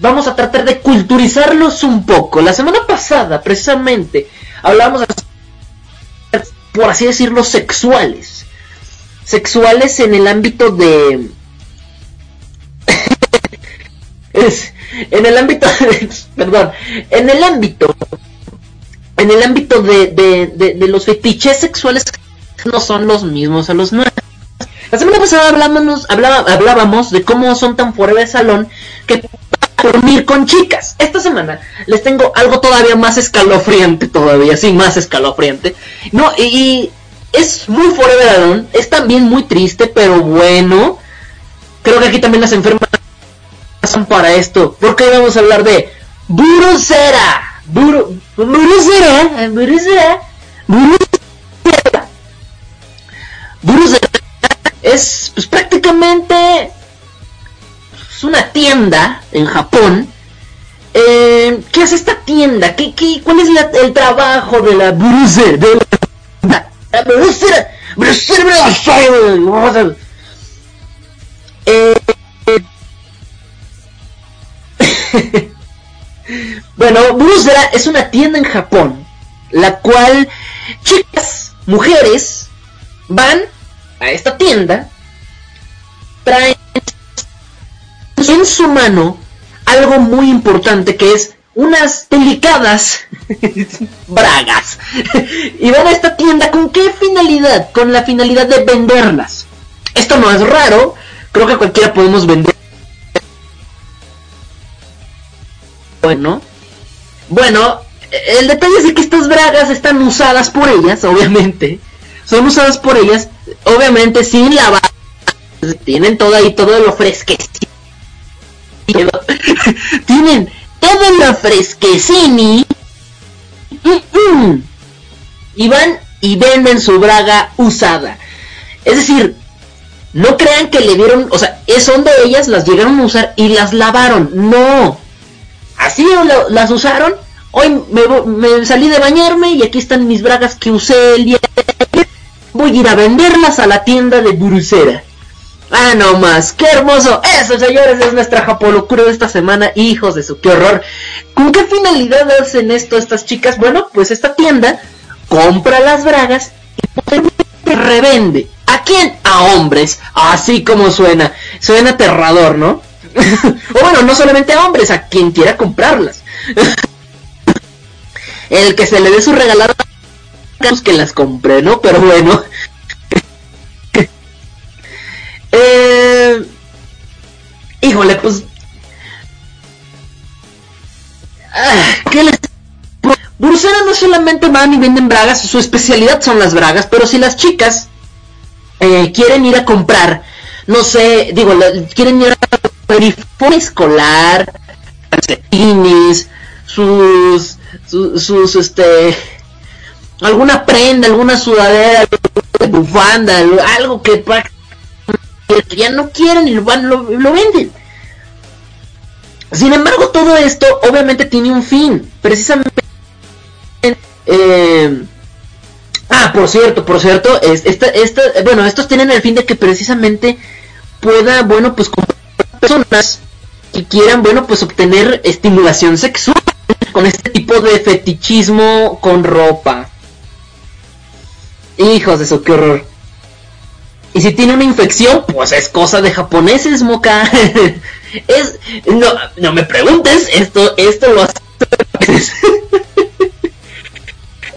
vamos a tratar de culturizarlos un poco. La semana pasada, precisamente, hablábamos, por así decirlo, sexuales. Sexuales en el ámbito de... en el ámbito perdón, en el ámbito, en el ámbito de, de, de los fetiches sexuales no son los mismos a los nuestros. La semana pasada hablábamos, hablábamos de cómo son tan fuera de salón que dormir con chicas. Esta semana les tengo algo todavía más escalofriante, todavía, sí, más escalofriante. No, y, es muy de salón, es también muy triste, pero bueno. Creo que aquí también las enfermas son para esto. Porque hoy vamos a hablar de Burusera. Buru, burusera, burusera, burusera. Burusera es pues, prácticamente es una tienda en Japón. Eh, ¿Qué hace esta tienda? ¿Qué, qué, cuál es el trabajo de la brucer? De la, eh, bueno, Brusera es una tienda en Japón, la cual chicas, mujeres, van a esta tienda, traen en su mano algo muy importante que es unas delicadas bragas. y van a esta tienda con qué finalidad? Con la finalidad de venderlas. Esto no es raro, creo que cualquiera podemos vender. Bueno, bueno, el detalle es que estas bragas están usadas por ellas, obviamente. Son usadas por ellas obviamente sin lavar, tienen todo ahí, todo lo fresquecito. tienen todo lo fresquecini. Y van y venden su braga usada. Es decir, no crean que le dieron, o sea, son de ellas, las llegaron a usar y las lavaron. No. Así las usaron. Hoy me, salí de bañarme y aquí están mis bragas que usé el día voy a ir a venderlas a la tienda de Brucera. Ah, no más, qué hermoso. Eso, señores, es nuestra japolocura de esta semana. Hijos de su, qué horror. ¿Con qué finalidad hacen esto estas chicas? Bueno, pues esta tienda compra las bragas y revende. ¿A quién? A hombres. Así como suena. Suena aterrador, ¿no? o bueno, no solamente a hombres, a quien quiera comprarlas. El que se le dé su regalado que las compré, ¿no? Pero bueno. Eh, híjole, pues... Ah, ¿Qué les... Bruselas no solamente van y venden bragas, su especialidad son las bragas, pero si las chicas eh, quieren ir a comprar, no sé, digo, quieren ir a uniforme escolar, calcetines, sus, sus, sus, este, alguna prenda, alguna sudadera, bufanda, algo que ya no quieren y lo, van, lo, venden. Sin embargo, todo esto obviamente tiene un fin. Precisamente... Eh, ah, por cierto, por cierto, esta, esta, bueno, estos tienen el fin de que precisamente pueda, bueno, pues personas que quieran, bueno, pues obtener estimulación sexual con este tipo de fetichismo con ropa. Hijos de su, qué horror. Y si tiene una infección, pues es cosa de japoneses, moca. es no, no me preguntes, esto esto lo hace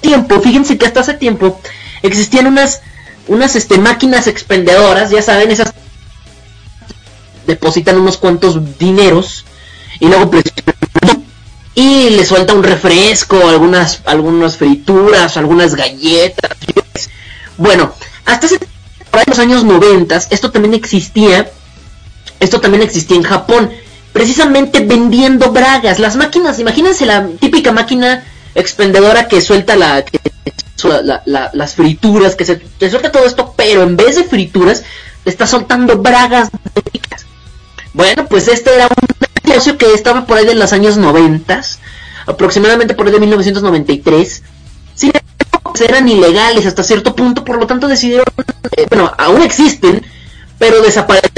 tiempo, fíjense que hasta hace tiempo existían unas unas este máquinas expendedoras, ya saben, esas depositan unos cuantos dineros y luego y le suelta un refresco, algunas algunas frituras, algunas galletas. Bueno, hasta hace para los años 90 esto también existía, esto también existía en Japón, precisamente vendiendo bragas, las máquinas, imagínense la típica máquina expendedora que suelta la, las frituras, que se suelta todo esto, pero en vez de frituras, está soltando bragas. Bueno, pues este era un negocio que estaba por ahí de los años 90, aproximadamente por ahí de 1993. Sin eran ilegales hasta cierto punto, por lo tanto decidieron, eh, bueno, aún existen, pero desaparecieron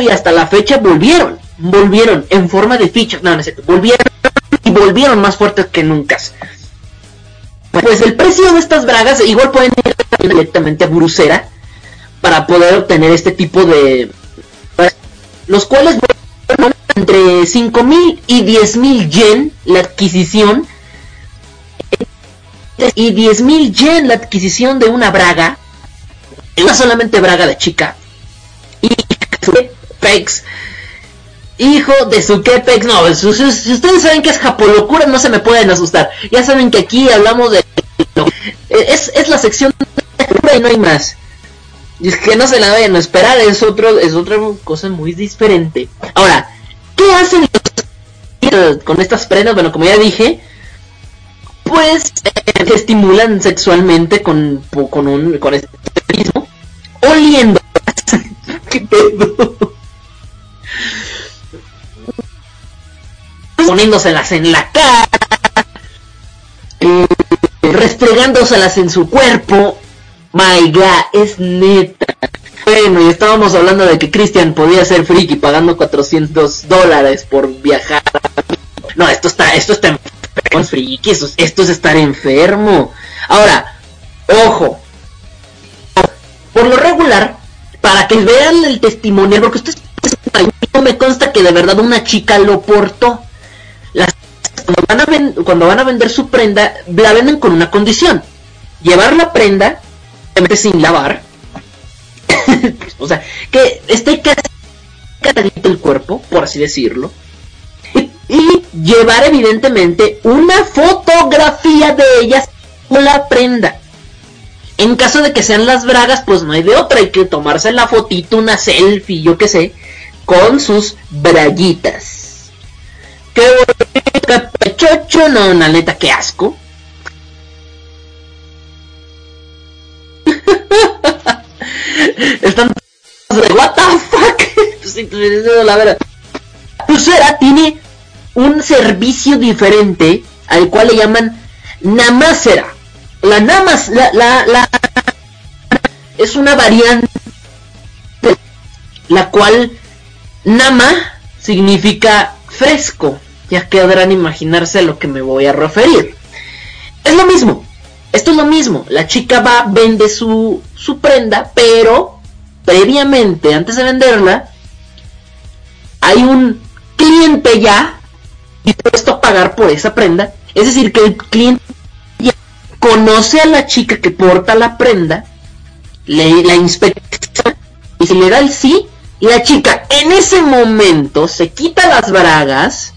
y hasta la fecha volvieron, volvieron en forma de fichas, no, no sé, volvieron y volvieron más fuertes que nunca. Pues el precio de estas bragas igual pueden ir directamente a Brucera para poder obtener este tipo de los cuales entre 5.000 y 10.000 yen la adquisición y 10.000 yen la adquisición de una braga, una solamente braga de chica, y Pex, hijo de su Pex, no, si, ustedes saben que es japolocura no se me pueden asustar, ya saben que aquí hablamos de... Es, es la sección de y no hay más. Y es que no se la vayan a esperar, es otro, es otra cosa muy diferente. Ahora, ¿qué hacen con estas prendas? Bueno, como ya dije, pues eh, estimulan sexualmente con, con un con este mismo oliendo. ¿Qué pedo? poniéndoselas en la cara eh, restregándoselas en su cuerpo. My god es neta. Bueno y estábamos hablando de que Christian podía ser friki pagando 400 dólares por viajar. No esto está esto está esto, es estar enfermo. Ahora, ojo, por lo regular, para que vean el testimonio, porque ustedes no me consta que de verdad una chica lo portó. Las, cuando, van a cuando van a vender su prenda, la venden con una condición. Llevar la prenda, sin lavar. o sea, que esté casi el cuerpo, por así decirlo y llevar evidentemente una fotografía de ellas con la prenda. En caso de que sean las bragas, pues no hay de otra, hay que tomarse la fotito, una selfie, yo qué sé, con sus braguitas. Qué bonito, pechocho, no, una neta, qué asco. Están what the fuck. la verdad. Pulsera tiene un servicio diferente al cual le llaman Namasera. La Namas, la, la, es una variante la cual Nama significa fresco. Ya quedarán imaginarse a lo que me voy a referir. Es lo mismo. Esto es lo mismo. La chica va, vende su, su prenda, pero previamente, antes de venderla, hay un cliente ya dispuesto a pagar por esa prenda. Es decir, que el cliente conoce a la chica que porta la prenda, le la inspecciona y si le da el sí, la chica en ese momento se quita las bragas,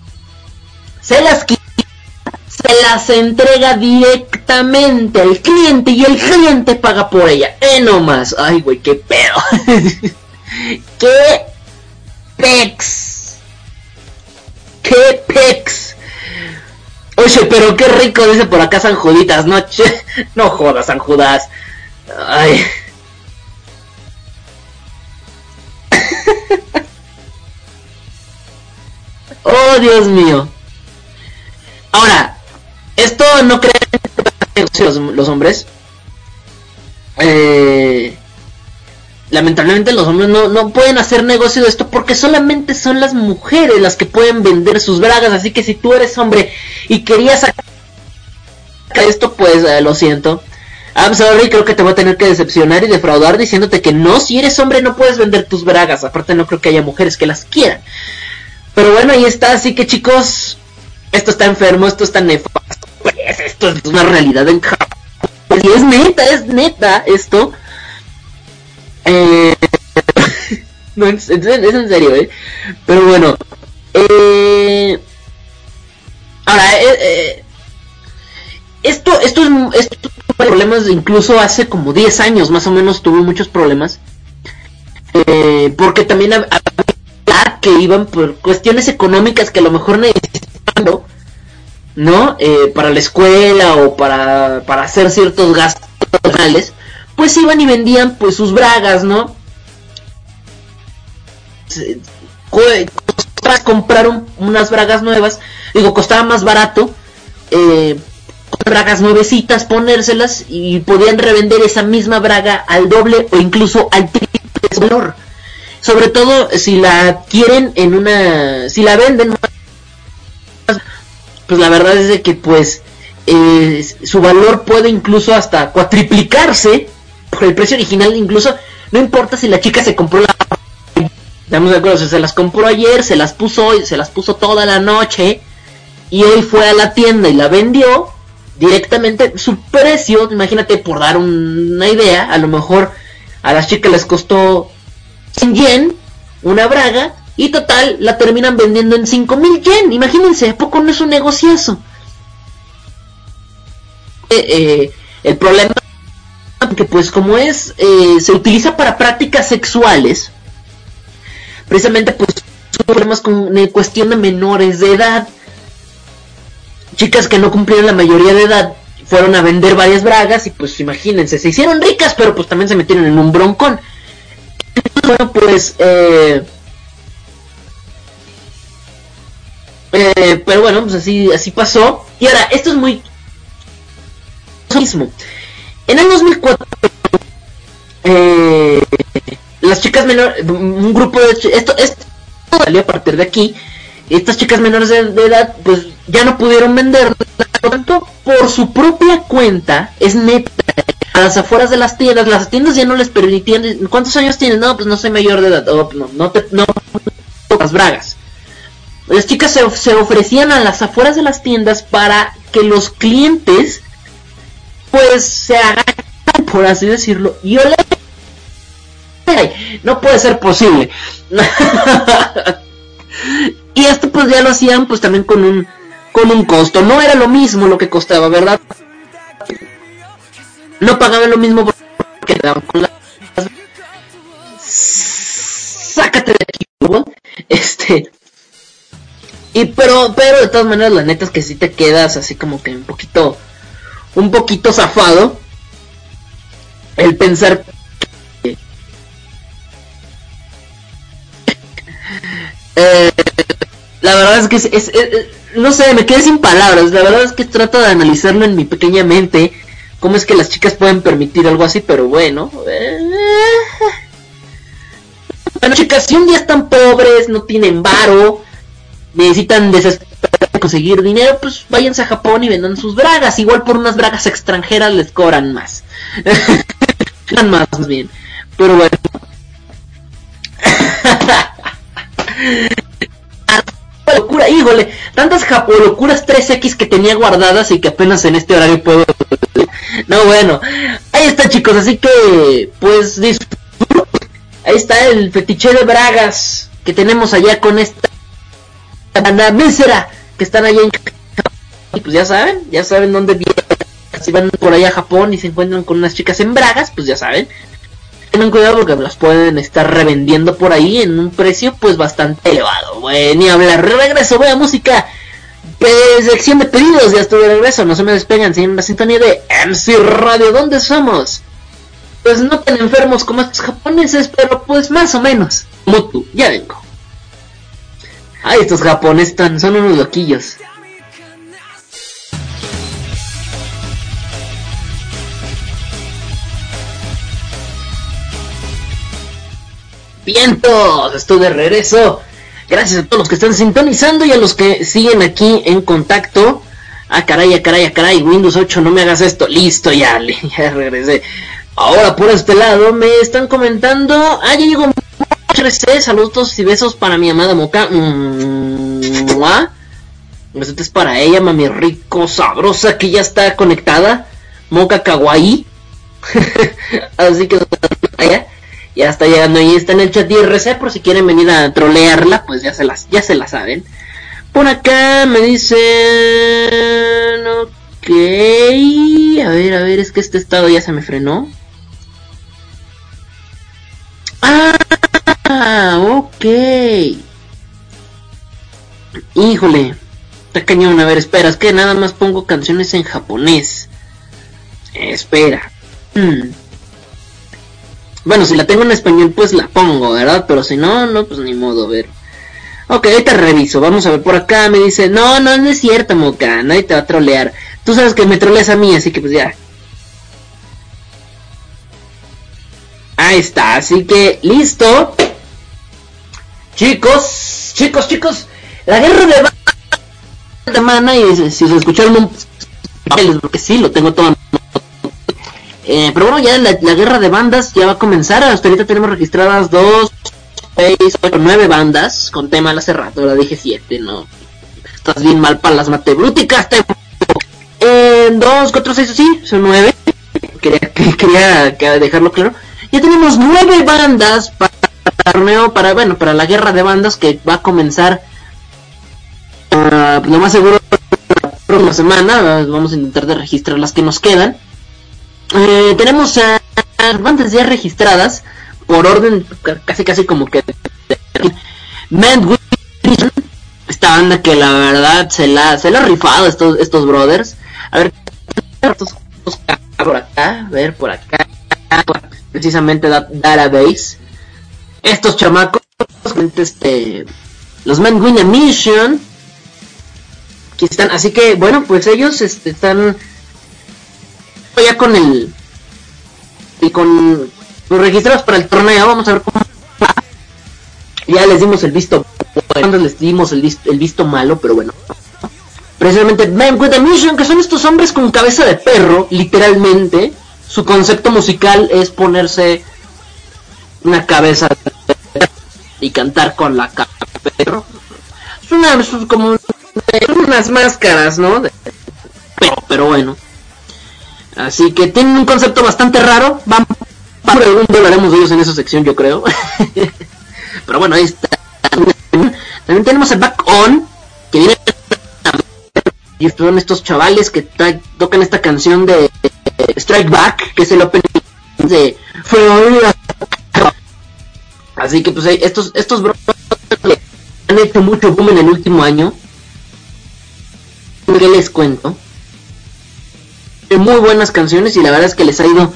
se las quita, se las entrega directamente al cliente y el cliente paga por ella. Eh, no más. Ay, güey, qué pedo. qué pex. ¡Qué pex! Oye, pero qué rico dice por acá San Juditas, no, no jodas San Judas. Ay. Oh, Dios mío. Ahora, esto no creen los hombres. Eh, lamentablemente los hombres no, no pueden hacer negocio de esto porque solamente son las mujeres las que pueden vender sus bragas. Así que si tú eres hombre y querías sacar esto, pues eh, lo siento. I'm sorry, creo que te voy a tener que decepcionar y defraudar diciéndote que no, si eres hombre no puedes vender tus bragas. Aparte no creo que haya mujeres que las quieran. Pero bueno, ahí está, así que chicos, esto está enfermo, esto está nefasto. Pues, esto es una realidad en Japón. Y es neta, es neta esto. Eh... no, es, es, en serio, ¿eh? Pero bueno. Eh... Ahora, eh, eh... esto, esto es... Esto problemas incluso hace como 10 años más o menos tuvo muchos problemas. Eh, porque también había que iban por cuestiones económicas que a lo mejor necesitaban, ¿no? Eh, para la escuela o para, para hacer ciertos gastos pues iban y vendían pues sus bragas, ¿no? Costaba comprar un, unas bragas nuevas, digo, costaba más barato eh, bragas nuevecitas, ponérselas y podían revender esa misma braga al doble o incluso al triple de valor. Sobre todo si la quieren en una, si la venden, pues la verdad es de que pues eh, su valor puede incluso hasta cuatriplicarse el precio original, incluso no importa si la chica se compró la Estamos de acuerdo, se las compró ayer, se las puso hoy, se las puso toda la noche y hoy fue a la tienda y la vendió, directamente su precio, imagínate por dar una idea, a lo mejor a las chicas les costó 100 yen una braga y total la terminan vendiendo en 5000 yen, imagínense, ¿a poco no es un negociazo? Eh, eh, el problema que pues como es, eh, se utiliza para prácticas sexuales, precisamente pues problemas con eh, cuestión de menores de edad, chicas que no cumplieron la mayoría de edad fueron a vender varias bragas y pues imagínense, se hicieron ricas, pero pues también se metieron en un broncón. Bueno, pues... Eh, eh, pero bueno, pues así, así pasó. Y ahora, esto es muy... mismo. En el 2004, eh, las chicas menores, un grupo de... Esto, esto salió a partir de aquí. Estas chicas menores de, edad, pues ya no pudieron vender tanto por su propia cuenta es neta a las afueras de las tiendas las tiendas ya no les permitían cuántos años tienes no pues no soy mayor de edad oh, no no te no las bragas las chicas se ofrecían a las afueras de las tiendas para que los clientes pues se hagan por así decirlo y ole no puede ser posible y esto pues ya lo hacían pues también con un con un costo. No era lo mismo lo que costaba, ¿verdad? No pagaban lo mismo porque daban con las... Sácate de aquí, Este... Y pero, pero de todas maneras la neta es que si te quedas así como que un poquito, un poquito zafado. El pensar eh, la verdad es que es, no sé, me quedé sin palabras. La verdad es que trato de analizarlo en mi pequeña mente. Cómo es que las chicas pueden permitir algo así, pero bueno. Eh, bueno, chicas, si un día están pobres, no tienen varo, necesitan desesperadamente conseguir dinero, pues váyanse a Japón y vendan sus bragas. Igual por unas bragas extranjeras les cobran más. más, más bien. Pero bueno. locura, híjole, tantas japolocuras 3X que tenía guardadas y que apenas en este horario puedo... No, bueno, ahí está chicos, así que pues Ahí está el fetiche de bragas que tenemos allá con esta banda mísera que están allá en y pues ya saben, ya saben dónde vienen. Si van por allá a Japón y se encuentran con unas chicas en bragas, pues ya saben, Tengan cuidado porque las pueden estar revendiendo por ahí en un precio pues bastante elevado. Bueno, ni hablar. Regreso, voy a música. Sección de pedidos, ya estoy de regreso. No se me despegan, siguen la sintonía de MC Radio. ¿Dónde somos? Pues no tan enfermos como estos japoneses, pero pues más o menos. Tú, ya vengo. Ay, estos japoneses son unos loquillos. Vientos, estoy de regreso. Gracias a todos los que están sintonizando y a los que siguen aquí en contacto. Ah, caray, ah, caray, ah, caray, Windows 8, no me hagas esto. Listo, ya, ya regresé. Ahora por este lado me están comentando. Ah, ya llegó Saludos y besos para mi amada Moca. Besos para ella, mami rico, sabrosa, que ya está conectada. Moca Kawaii. Así que ya está llegando ahí, está en el chat IRC por si quieren venir a trolearla, pues ya se las, ya se la saben. Por acá me dicen, ok, a ver, a ver, es que este estado ya se me frenó. Ah, ok. Híjole, está cañón, a ver, espera, es que nada más pongo canciones en japonés. espera. Hmm. Bueno, si la tengo en español, pues la pongo, ¿verdad? Pero si no, no, pues ni modo, a ver. Ok, ahorita reviso. Vamos a ver por acá. Me dice, no, no, no es cierto, Moca. Nadie te va a trolear. Tú sabes que me troleas a mí, así que pues ya. Ahí está, así que listo. Chicos, chicos, chicos. La guerra de semana y si se escucharon un porque sí, lo tengo todo eh, pero bueno, ya la, guerra de bandas ya va a comenzar. Hasta ahorita tenemos registradas 2, 6, 8, 9 bandas. Con tema hace rato, ahora dije 7, ¿no? Estás bien mal para las matebrúticas. Eh, 2, 4, 6, sí, son 9. Quería, quería dejarlo claro. Ya tenemos 9 bandas para torneo, para, bueno, para la guerra de bandas que va a comenzar. Uh, lo más seguro la próxima semana. Vamos a intentar de registrar las que nos quedan. Eh, tenemos a bandas ya registradas por orden casi casi como que Man esta banda que la verdad se la se la ha rifado estos estos brothers a ver por acá a ver por acá precisamente database estos chamacos los Man Win Mission aquí están así que bueno pues ellos este, están ya con el y con los registrados para el torneo, vamos a ver cómo ya les dimos el visto cuando les dimos el visto, el visto malo, pero bueno. Precisamente Man with a Mission, que son estos hombres con cabeza de perro, literalmente. Su concepto musical es ponerse una cabeza y cantar con la cabeza perro. Es como unas máscaras, ¿no? pero, pero bueno. Así que tienen un concepto bastante raro. Vamos, vamos algún hablaremos de ellos en esa sección, yo creo. Pero bueno, ahí está. También tenemos el Back On, que viene y son estos chavales que tocan esta canción de Strike Back, que es el opening de Así que pues estos estos han hecho mucho boom en el último año. ¿Qué les cuento? muy buenas canciones y la verdad es que les ha ido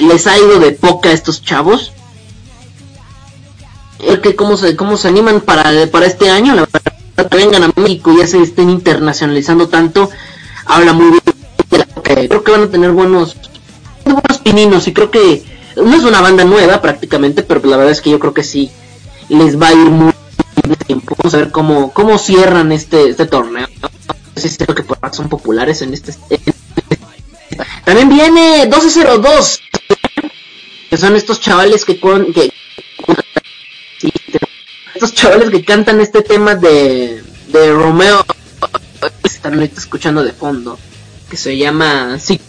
les ha ido de poca a estos chavos. que cómo se cómo se animan para para este año, la verdad que vengan a México y ya se estén internacionalizando tanto, habla muy bien. Creo que van a tener buenos buenos pininos y creo que no es una banda nueva prácticamente, pero la verdad es que yo creo que sí les va a ir muy bien tiempo. Vamos a ver cómo cómo cierran este este torneo. No sé si que por son populares en este también viene 1202, que son estos chavales que, con, que estos chavales que cantan este tema de, de Romeo, están ahorita escuchando de fondo, que se llama sí.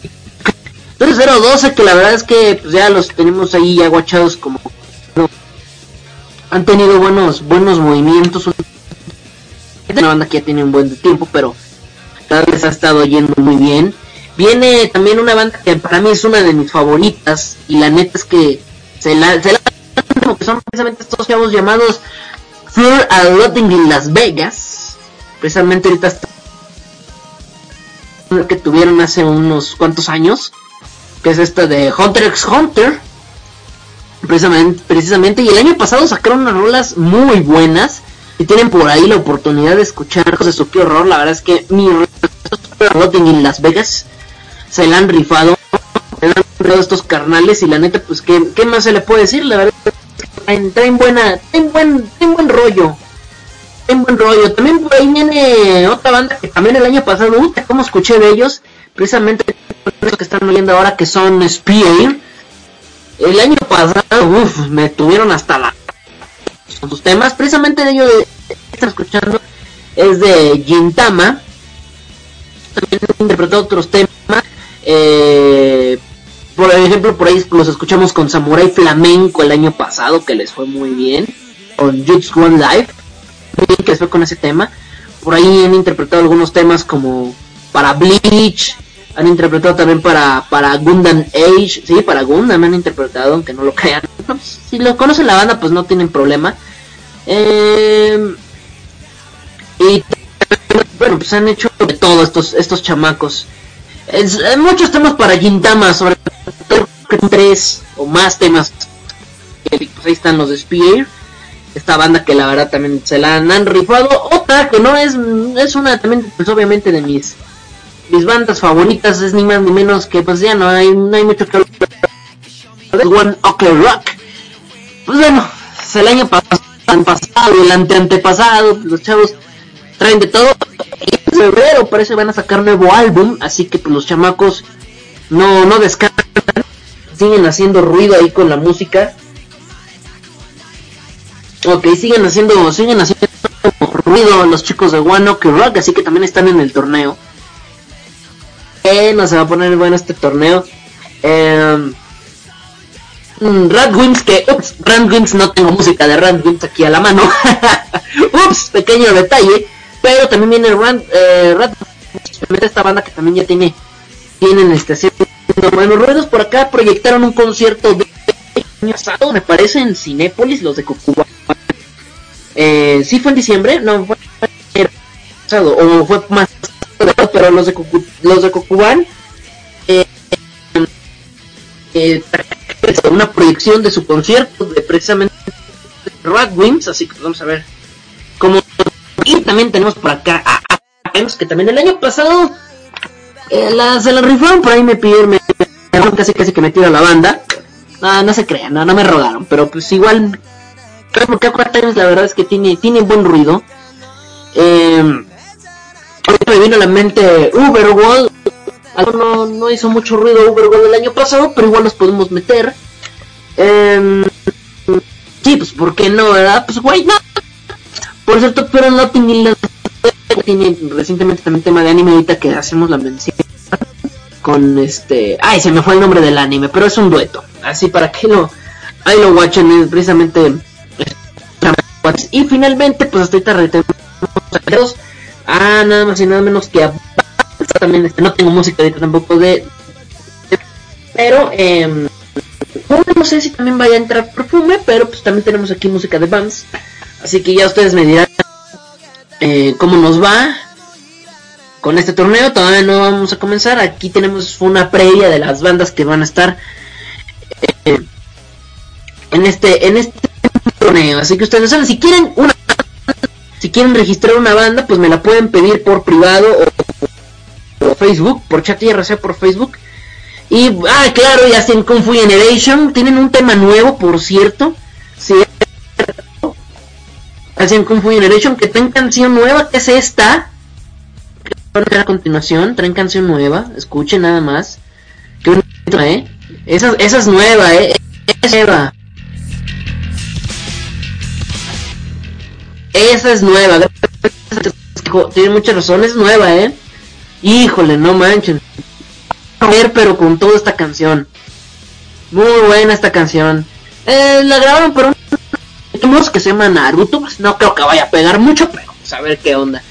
1212 que la verdad es que pues, ya los tenemos ahí aguachados como han tenido buenos buenos movimientos. Una banda que ya tiene un buen tiempo pero tal vez ha estado yendo muy bien. Viene también una banda que para mí es una de mis favoritas y la neta es que se la, se la que son precisamente estos chavos llamados Fear a Lotting in Las Vegas. Precisamente ahorita que tuvieron hace unos cuantos años, que es esta de Hunter x Hunter. Precisamente, y el año pasado sacaron unas rolas muy buenas. si tienen por ahí la oportunidad de escuchar cosas de su qué horror, la verdad es que mi Rotting en Las Vegas se la han rifado, se la han rifado estos carnales y la neta, pues, ¿qué, qué más se le puede decir? La verdad es que buena, traen buen, traen buen rollo. Traen buen rollo. También por ahí viene otra banda que también el año pasado, uy, como escuché de ellos, precisamente que están oyendo ahora que son Spear. El año pasado, uff, me tuvieron hasta la con sus temas. Precisamente de ello de, están escuchando es de Gintama. También han interpretado otros temas. Eh, por ejemplo, por ahí los escuchamos con Samurai Flamenco el año pasado, que les fue muy bien. Con Jutsu One Life, que fue con ese tema. Por ahí han interpretado algunos temas como para Bleach. Han interpretado también para, para Gundam Age. Sí, para Gundam han interpretado, aunque no lo crean. Si lo conocen la banda, pues no tienen problema. Eh, y bueno, pues han hecho de todo estos, estos chamacos. Hay muchos temas para Gintama, sobre todo tres o más temas. Pues ahí están los de Spear. Esta banda que la verdad también se la han, han rifado. Otra que no es, es una también, pues obviamente de mis mis bandas favoritas. Es ni más ni menos que pues ya no hay, no hay mucho que. One Ok Rock. Pues bueno, el año pasado pasado el ante antepasado, los chavos traen de todo. Y en febrero parece van a sacar nuevo álbum, así que pues los chamacos no, no descansan, siguen haciendo ruido ahí con la música. Ok, siguen haciendo, siguen haciendo ruido los chicos de One Ok Rock, así que también están en el torneo. No se va a poner bueno este torneo. Eh, Radwimps que, ups, Radwimps no tengo música de Radwimps aquí a la mano. ups, pequeño detalle. Pero también viene Rand, eh, esta banda que también ya tiene, tienen este, haciendo buenos ruidos. Por acá proyectaron un concierto de año pasado, me parece, en Cinépolis, los de Cucuba. Eh, sí fue en diciembre, no fue pasado, o fue más, pero los de, Cucu, los de Cocuban, eh, eh, una proyección de su concierto de precisamente Radwimps, así que vamos a ver cómo y también tenemos por acá a, a que también el año pasado eh, se la rifaron por ahí me pidieron me, casi casi que me tira la banda. No, no se crean, no, no me rogaron pero pues igual porque Aqua Times la verdad es que tiene, tiene buen ruido. Eh, me vino a la mente Uberworld no, no hizo mucho ruido Uberworld el año pasado, pero igual los podemos meter. Eh, sí, pues ¿por qué no, verdad? Pues güey, no. Por cierto, pero no tiene, tiene recientemente también tema de anime ahorita que hacemos la mención con este, ay, se me fue el nombre del anime, pero es un dueto. Así para que lo ahí lo watchen precisamente y finalmente pues hasta ahorita retenemos ah, nada más y nada menos que a también este, no tengo música ahorita tampoco de, pero eh, no sé si también vaya a entrar perfume pero pues también tenemos aquí música de bands así que ya ustedes me dirán eh, cómo nos va con este torneo. Todavía no vamos a comenzar. Aquí tenemos una previa de las bandas que van a estar eh, en este en este torneo. Así que ustedes saben si quieren una si quieren registrar una banda pues me la pueden pedir por privado o por Facebook, por chat IRC por Facebook. Y, ah, claro, ya hacen Kung Fu Generation. Tienen un tema nuevo, por cierto. Sí, hacen Kung Fu Generation que traen canción nueva, que es esta. Que a continuación, traen canción nueva. Escuchen nada más. Que ¿eh? Esa, esa es nueva, ¿eh? Es nueva. Esa es nueva. Tiene muchas razones, es nueva, ¿eh? Híjole, no manchen. A ver, pero con toda esta canción. Muy buena esta canción. Eh, la grabaron por un que se llama Naruto. Pues no creo que vaya a pegar mucho, pero vamos a ver qué onda.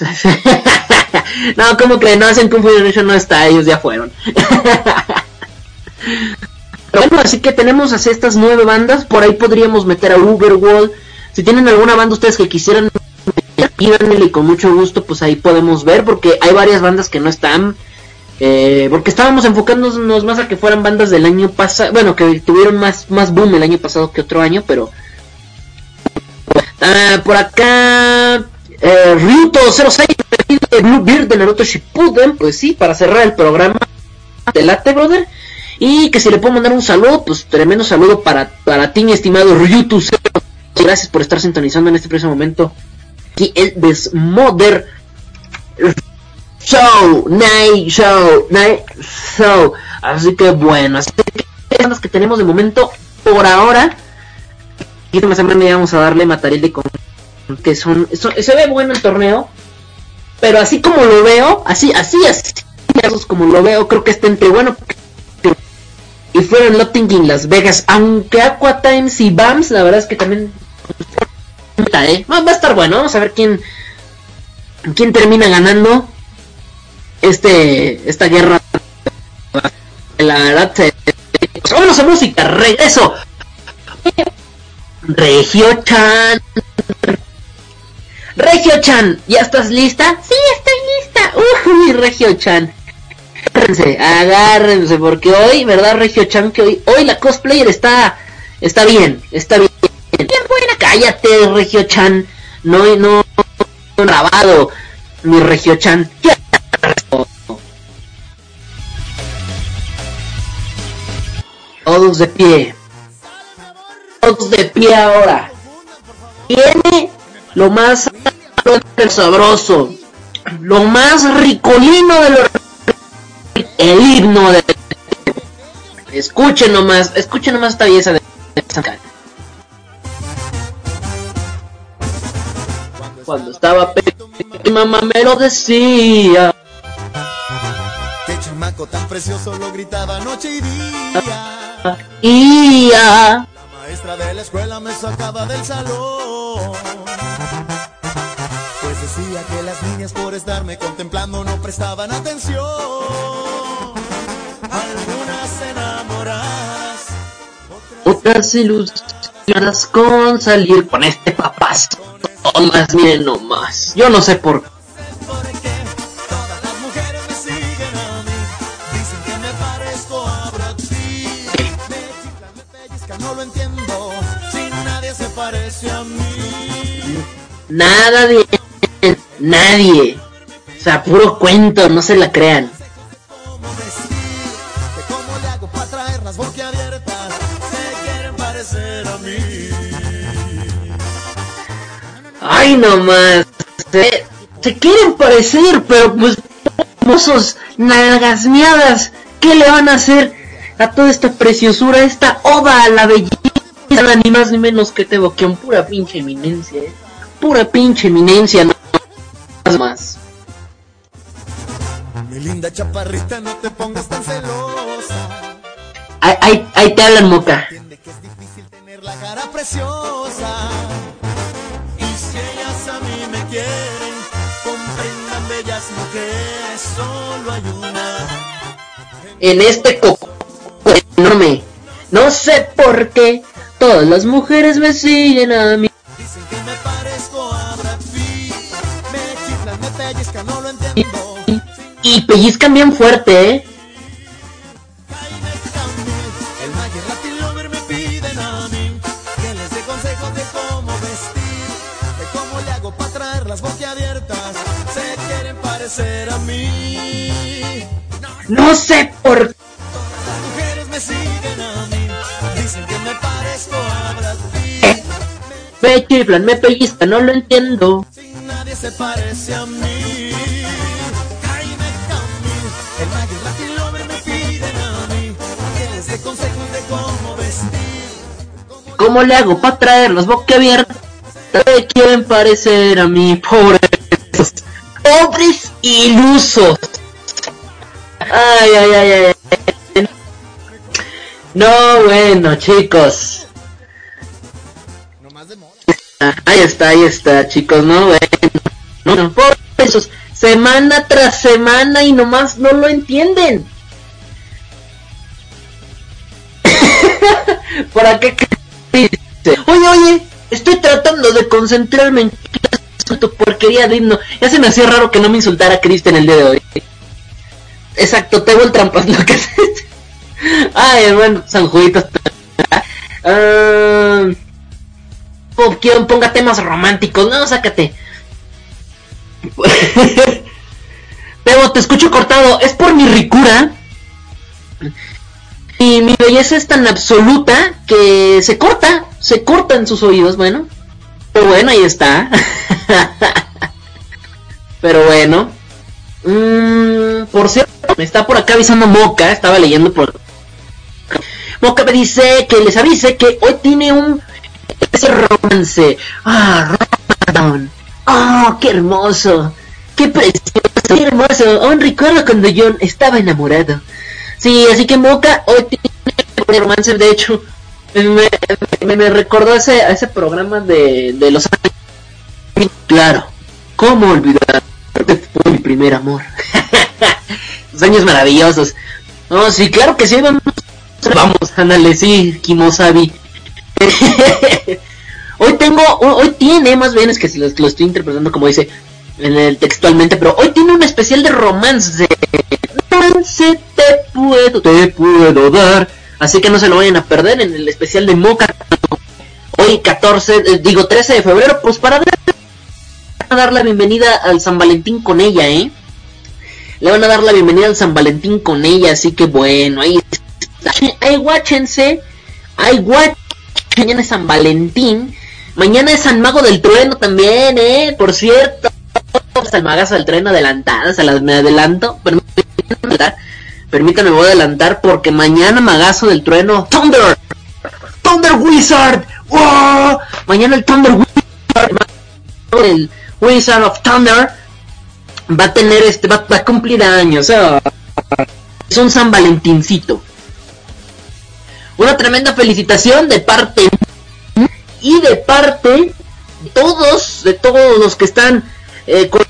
no, como que no hacen Kung Fu no está, ellos ya fueron. bueno, así que tenemos así estas nueve bandas. Por ahí podríamos meter a Uberworld. Si tienen alguna banda ustedes que quisieran y con mucho gusto pues ahí podemos ver porque hay varias bandas que no están eh, porque estábamos enfocándonos más a que fueran bandas del año pasado bueno que tuvieron más más boom el año pasado que otro año pero Ah, por acá, eh, Ryuto06 de Bluebeard de Naruto Shippuden, pues sí, para cerrar el programa de Late, brother. Y que si le puedo mandar un saludo, pues tremendo saludo para, para ti, mi estimado Ryuto. Gracias por estar sintonizando en este preciso momento. Aquí el Desmother Show, Night Show, Night Show. Así que bueno, así que las que tenemos de momento por ahora. Y esta semana vamos a darle material de con que son, son, se ve bueno el torneo, pero así como lo veo, así, así, así, como lo veo, creo que está entre bueno y fueron Lotting en Las Vegas, aunque Aqua Times y BAMS, la verdad es que también ¿eh? va, a estar bueno, vamos a ver quién quién termina ganando este esta guerra. La verdad se, vámonos a música regreso. Regio Chan. Regio Chan ¿ya estás lista? sí estoy lista. Uy Regio Chan. Agárrense agárrense porque hoy verdad Regio Chan que hoy hoy la cosplayer está está bien está bien cállate Regio Chan no no grabado mi Regio Chan Todos de pie. Todos de pie ahora. Viene lo más sabroso. Lo más ricolino de lo el himno de escuchen nomás, escuchen nomás esta belleza de cuando estaba pequeño mi mamá me lo decía qué chamaco tan precioso lo gritaba noche y día y La maestra de la escuela me sacaba del salón. Pues decía que las niñas por estarme contemplando no prestaban atención. Algunas enamoradas, otras ilusionadas con salir con este papazo. Más bien nomás. Yo no sé por qué Nada de nadie. O sea, puro cuento, no se la crean. Ay, no más. Se, se quieren parecer, pero pues hermosos nalgasmeadas. ¿Qué le van a hacer a toda esta preciosura, esta oda a la belleza? Ni más ni menos que te boquean pura pinche eminencia, ¿eh? pura pinche eminencia, no más. Mi linda chaparrita, no te pongas tan celosa. Ahí, ahí, te hablan, moca. Entiende que es difícil tener la cara preciosa. Quieren, comprendan bellas mujeres, solo hay una. En este coco enorme. No sé por qué todas las mujeres me siguen a mí. Y pellizcan bien fuerte, ¿eh? Parecer a mí. No sé por qué. Las mujeres me siguen a mí, dicen que me parezco a Brad Pitt. Me chiflan, me pellizcan, no lo entiendo. Sin nadie se parece a mí. Jaime Camil, el Mayer Latin Lover me piden a mí que les dé consejos de cómo vestir. ¿Cómo le hago para traer las boquiabiertas? Se quieren parecer a mí, pobres. Pobres ilusos. Ay, ay, ay, ay. No, bueno, chicos. Ahí está, ahí está, chicos, no, bueno. No, por esos, semana tras semana y nomás no lo entienden. por que dice, oye, oye, estoy tratando de concentrarme en tu porquería de himno. Ya se me hacía raro que no me insultara Kristen el día de hoy. Exacto, te el trampas lo que haces. Ay, hermano, San Juditas. Ah, Tebo Kion ponga temas románticos. No, sácate. Tebo, te escucho cortado. Es por mi ricura. Y mi belleza es tan absoluta que se corta. Se corta en sus oídos. Bueno. Pero bueno, ahí está. Pero bueno. Mm, por cierto, me está por acá avisando Moca. Estaba leyendo por. Moca me dice que les avise que hoy tiene un romance. Ah, Ramadan. Ah, qué hermoso. Qué precioso. Qué hermoso. Aún recuerdo cuando yo estaba enamorado. Sí, así que Moca hoy tiene romance. De hecho, me, me, me recordó ese, a ese programa de, de los años. Claro, ¿cómo olvidar? Fue mi primer amor. los años maravillosos. No, sí, claro que sí, vamos. Vamos, ándale, sí, Kimosabi. hoy tengo, hoy tiene, más bien es que si lo, lo, estoy interpretando como dice en el textualmente, pero hoy tiene un especial de romance. Romance te puedo, te puedo dar. Así que no se lo vayan a perder en el especial de Moca. Hoy 14, eh, digo 13 de febrero, pues para dar, la bienvenida al San Valentín con ella, ¿eh? Le van a dar la bienvenida al San Valentín con ella, así que bueno, ahí está. Ahí guáchense, ahí guáchense. Mañana es San Valentín. Mañana es San Mago del Trueno también, ¿eh? Por cierto. San Magazo del Trueno adelantada, se las me adelanto. Permítanme, permítanme, voy a adelantar porque mañana Magazo del Trueno. ¡Thunder! ¡Thunder Wizard! ¡Wow! Mañana el Thunder Wizard. El Wizard of Thunder va a tener este, va, va a cumplir años. Oh. Es un San Valentincito. Una tremenda felicitación de parte y de parte de todos, de todos los que están eh, con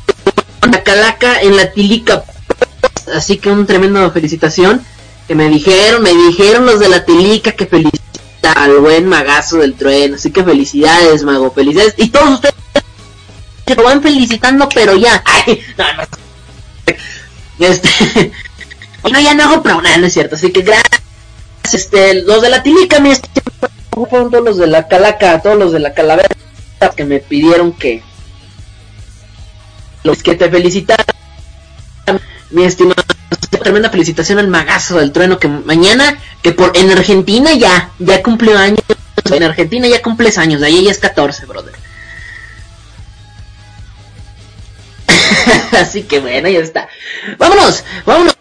la calaca en la tilica. Así que un tremendo felicitación. Que me dijeron, me dijeron los de la tilica que felicita al buen magazo del trueno. Así que felicidades, mago, felicidades. Y todos ustedes se lo van felicitando, pero ya. Ay, no, no. Este. no, ya no hago pero nada, no es cierto. Así que gracias este, los de la tilica, mi fueron todos los de la calaca, todos los de la calavera que me pidieron que los que te felicitaran, mi estimado, tremenda felicitación al magazo del trueno que mañana, que por en Argentina ya, ya cumplió años, en Argentina ya cumples años, de ahí ya es 14, brother. Así que bueno, ya está. Vámonos, vámonos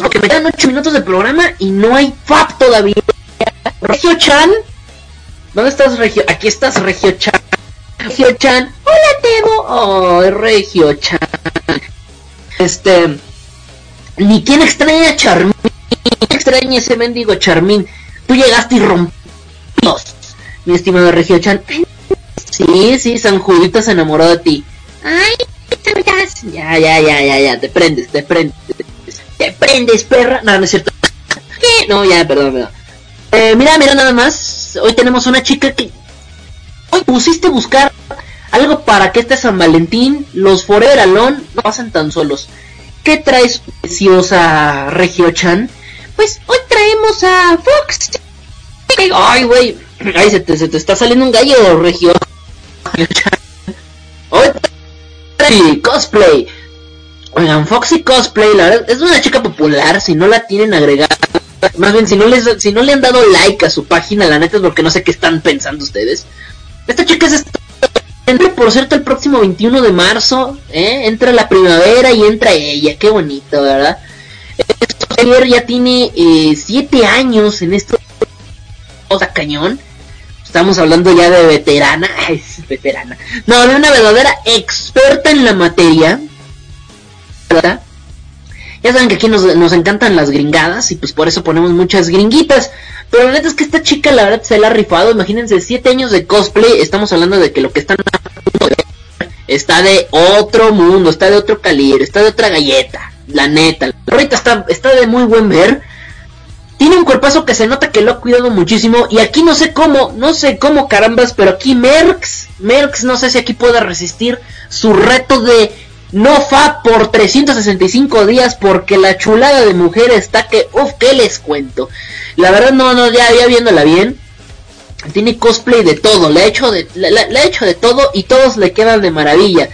porque me quedan 8 minutos de programa y no hay FAP todavía. Regio Chan, ¿dónde estás, Regio? Aquí estás, Regio Chan. Regio Chan, hola Temo. Oh, Regio Chan. Este, ni quién extraña a Charmín. extraña ese mendigo Charmín. Tú llegaste y rompimos, mi estimado Regio Chan. Sí, sí, San Judito se enamoró de ti. Ay, ya, ya, ya, ya, ya, te prendes, te prendes te prendes, perra. No, no es cierto. No, ya, perdón, perdón. Eh, mira, mira, nada más. Hoy tenemos una chica que. Hoy pusiste buscar algo para que este San Valentín, los Forever Alone, no pasen tan solos. ¿Qué traes, preciosa Regio-chan? Pues hoy traemos a Fox. Ay, güey. Ay, se te, está saliendo un gallo, Regio. Hoy trae cosplay. Oigan, Foxy Cosplay, la verdad, es una chica popular, si no la tienen agregada, más bien si no les si no le han dado like a su página, la neta es porque no sé qué están pensando ustedes. Esta chica es entra por cierto el próximo 21 de marzo, ¿eh? entra la primavera y entra ella, qué bonito, ¿verdad? Ayer ya tiene 7 eh, años en esto, cosa cañón. Estamos hablando ya de veterana, es veterana. No, de una verdadera experta en la materia ya saben que aquí nos, nos, encantan las gringadas y pues por eso ponemos muchas gringuitas. Pero la neta es que esta chica la verdad se la ha rifado. Imagínense, 7 años de cosplay. Estamos hablando de que lo que están está de otro mundo, está de otro calibre, está de otra galleta. La neta. Ahorita está, está de muy buen ver. Tiene un cuerpazo que se nota que lo ha cuidado muchísimo. Y aquí no sé cómo, no sé cómo carambas, pero aquí Merx, Merx no sé si aquí pueda resistir su reto de no fa por 365 días porque la chulada de mujer está que, uff, ¿qué les cuento? La verdad no, no, ya, ya viéndola bien, tiene cosplay de todo, le ha hecho de, le ha hecho de todo y todos le quedan de maravilla.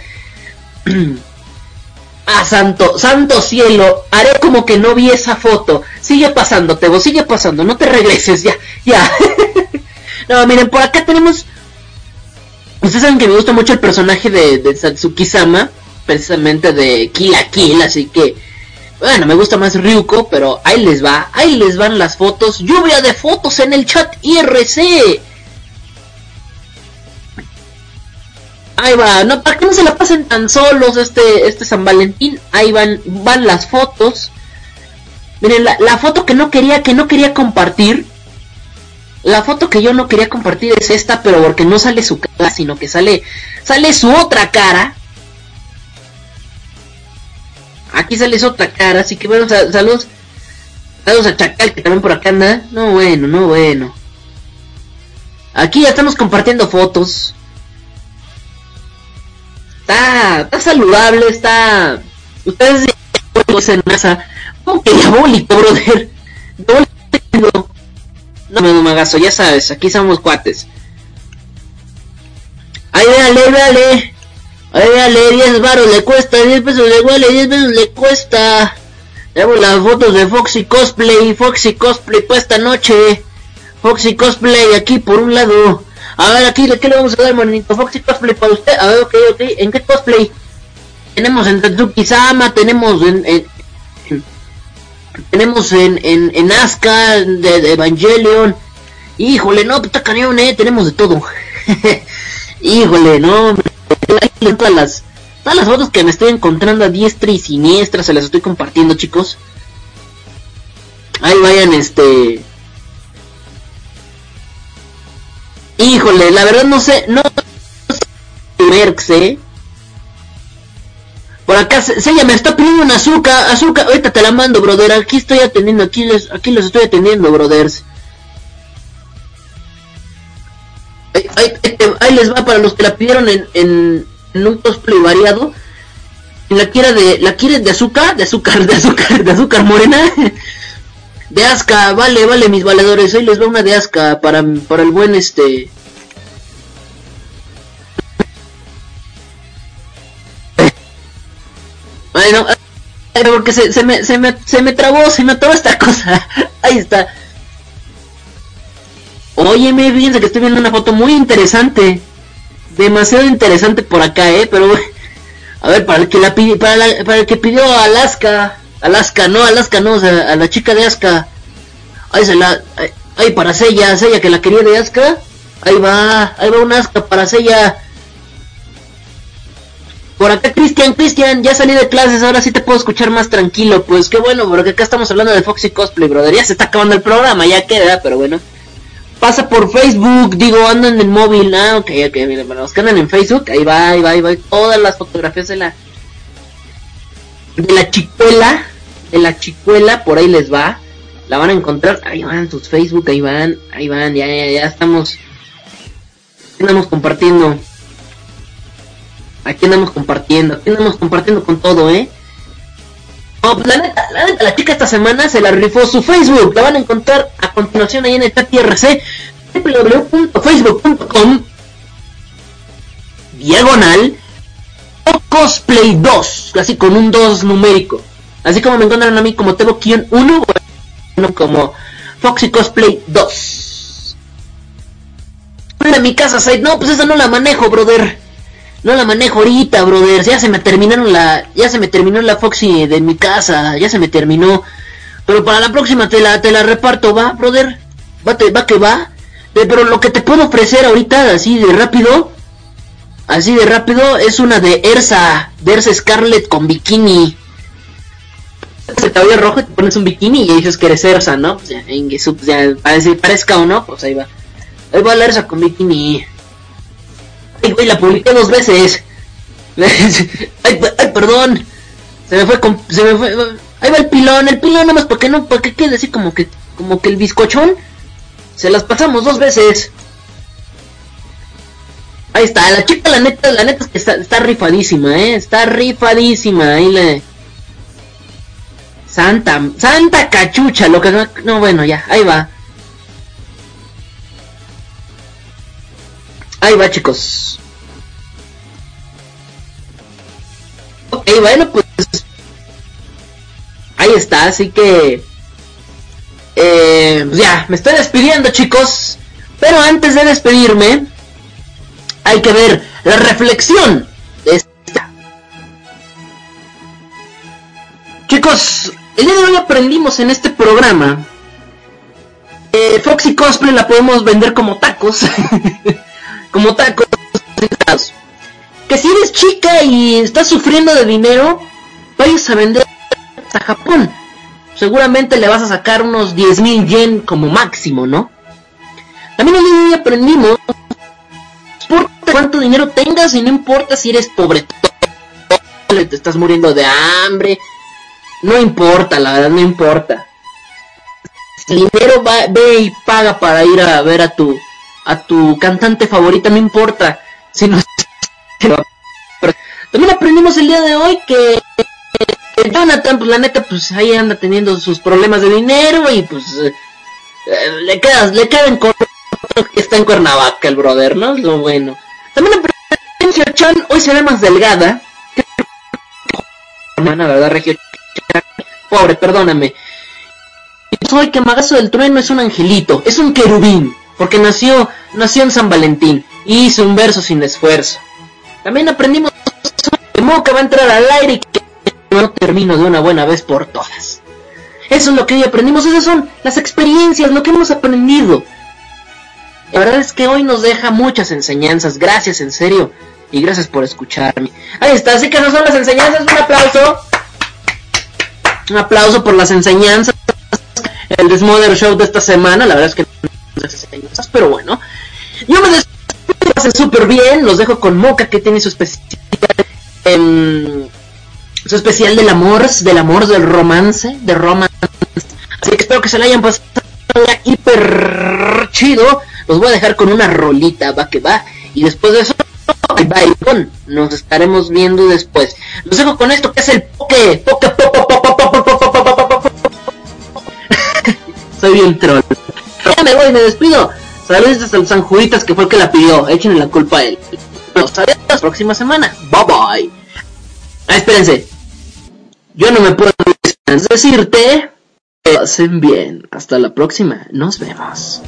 ah, santo, santo cielo, haré como que no vi esa foto. Sigue pasando, Tebo, sigue pasando, no te regreses, ya, ya. no, miren, por acá tenemos... Ustedes saben que me gusta mucho el personaje de, de Satsuki-sama, precisamente de Kill la Kill, así que... Bueno, me gusta más Ryuko, pero ahí les va, ahí les van las fotos. Lluvia de fotos en el chat IRC. Ahí va, no, para que no se la pasen tan solos este, este San Valentín. Ahí van, van las fotos. Miren, la, la foto que no quería, que no quería compartir. La foto que yo no quería compartir es esta, pero porque no sale su cara, sino que sale, sale su otra cara. Aquí sale otra cara, así que bueno, saludos. Saludos a Chacal que también por acá anda. No bueno, no bueno. Aquí ya estamos compartiendo fotos. Está, está saludable, está... Ustedes en masa. ¿Cómo que diabólico, brother? Diabólico. No, no me agazo, ya sabes, aquí somos cuates. Ay, véale, véale. Véale, 10 baros le cuesta, 10 pesos le huele, 10 pesos le cuesta. Las fotos de Foxy Cosplay, Foxy Cosplay para esta noche. Foxy Cosplay aquí por un lado. A ver, aquí, ¿qué le vamos a dar, monito? Foxy Cosplay para usted. A ver, ok, ok. ¿En qué cosplay? Tenemos en Tatsuki-sama, tenemos en, en, en, tenemos en, en, en Asuka, de, Evangelion. Híjole, no, está cañón, eh. Tenemos de todo. Híjole, no. Todas las, todas las fotos que me estoy encontrando a diestra y siniestra se las estoy compartiendo, chicos. Ahí vayan, este. Híjole, la verdad no sé, no sé eh. Por acá, Sella me está pidiendo un azúcar, azúcar, ahorita te la mando, brother, aquí estoy atendiendo, aquí les, aquí los estoy atendiendo, brothers. Ahí, ahí, les va para los que la pidieron en, en, un cosplay variado. La quiere de, la quiere de azúcar, de azúcar, de azúcar, de azúcar morena. De Asca, vale, vale, mis valedores. Hoy les va una de Asca para, para el buen este. Bueno, porque se, se, me, se, me, se me trabó, se me atoró esta cosa. Ahí está. Óyeme, fíjense que estoy viendo una foto muy interesante. Demasiado interesante por acá, eh. Pero, a ver, para el que la pide, para, la, el que pidió Alaska. Alaska, no, Alaska no, o sea, a la chica de Aska. Ahí se la. Ahí para Sella, Sella que la quería de Aska. Ahí va, ahí va una Aska para Sella. Por acá, Cristian, Cristian, ya salí de clases, ahora sí te puedo escuchar más tranquilo. Pues qué bueno, porque acá estamos hablando de Foxy Cosplay, brother. Ya se está acabando el programa, ya queda, pero bueno. Pasa por Facebook, digo, ando en el móvil. Ah, ok, ok, miren, los que andan en Facebook, ahí va, ahí va, ahí va. Todas las fotografías de la de la chicuela, de la chicuela, por ahí les va. La van a encontrar, ahí van sus Facebook, ahí van, ahí van, ya, ya, ya estamos, andamos compartiendo. Aquí andamos compartiendo, aquí andamos compartiendo con todo, eh. No, pues la neta, la neta, la chica esta semana se la rifó su Facebook. La van a encontrar a continuación ahí en el chat IRC www.facebook.com diagonal cosplay 2, así con un 2 numérico. Así como me encuentran a mí como Tebo-1, bueno, como Foxy Cosplay 2. En mi casa, side. No, pues esa no la manejo, brother. No la manejo ahorita, brother. Ya se me terminaron la, ya se me terminó la Foxy de mi casa, ya se me terminó. Pero para la próxima te la, te la reparto, va, brother. Va, te, va que va. Pero lo que te puedo ofrecer ahorita, así de rápido, así de rápido, es una de Ersa, de Ersa Scarlet con bikini. Se te oye rojo y te pones un bikini y dices que eres Ersa, ¿no? Pues ya, en, ya, parece, parezca o no, pues ahí va. Ahí va la Ersa con bikini. Ay, güey, la publiqué dos veces. ay, ay, perdón. Se me fue con, se me fue. Ahí va el pilón, el pilón nomás para que no, para que quede así como que, como que el bizcochón. Se las pasamos dos veces. Ahí está, la chica la neta, la neta que está, está rifadísima, eh. Está rifadísima, ahí le. Santa, Santa cachucha, lo que no bueno, ya, ahí va. Ahí va, chicos. Ok, bueno, pues ahí está, así que eh, pues ya, me estoy despidiendo, chicos. Pero antes de despedirme, hay que ver la reflexión de esta. Chicos, el día de hoy aprendimos en este programa. Eh, Foxy Cosplay la podemos vender como tacos. como tacos. Que si eres chica y estás sufriendo de dinero, vayas a vender a Japón. Seguramente le vas a sacar unos 10.000 yen como máximo, ¿no? También hoy aprendimos, no cuánto dinero tengas y no importa si eres pobre, te estás muriendo de hambre, no importa, la verdad no importa. El dinero va, ve y paga para ir a ver a tu a tu cantante favorita, no importa. Si no también aprendimos el día de hoy que, Jonathan, pues la neta, pues ahí anda teniendo sus problemas de dinero y pues eh, le queda, le queda en que está en Cuernavaca el brother, ¿no? Es lo bueno. También Regio Chan hoy se ve más delgada. Hermana, ¿verdad, Regio? Pobre, perdóname. Soy que Magazo del Trueno es un angelito, es un querubín, porque nació, nació en San Valentín y hizo un verso sin esfuerzo. También aprendimos que Moca va a entrar al aire y que no termino de una buena vez por todas. Eso es lo que hoy aprendimos, esas son las experiencias, lo que hemos aprendido. La verdad es que hoy nos deja muchas enseñanzas. Gracias, en serio. Y gracias por escucharme. Ahí está, así que no son las enseñanzas. Un aplauso. Un aplauso por las enseñanzas. El Desmother Show de esta semana. La verdad es que pero bueno. Yo me despido, súper bien. Los dejo con Moca, que tiene su especial. Em, su especial del amor, del amor, del romance, de romance. Así que espero que se la hayan pasado hiper chido los voy a dejar con una rolita, va que va. Y después de eso, bye bye, nos estaremos viendo después. Los dejo con esto que es el poke, poke, Soy bien troll. Ya me voy, me despido. Saludos el San Juditas que fue el que la pidió. Échenle la culpa a él. Nos vemos la próxima semana. Bye bye. Ah, espérense. Yo no me puedo decirte. Que hacen bien. Hasta la próxima. Nos vemos.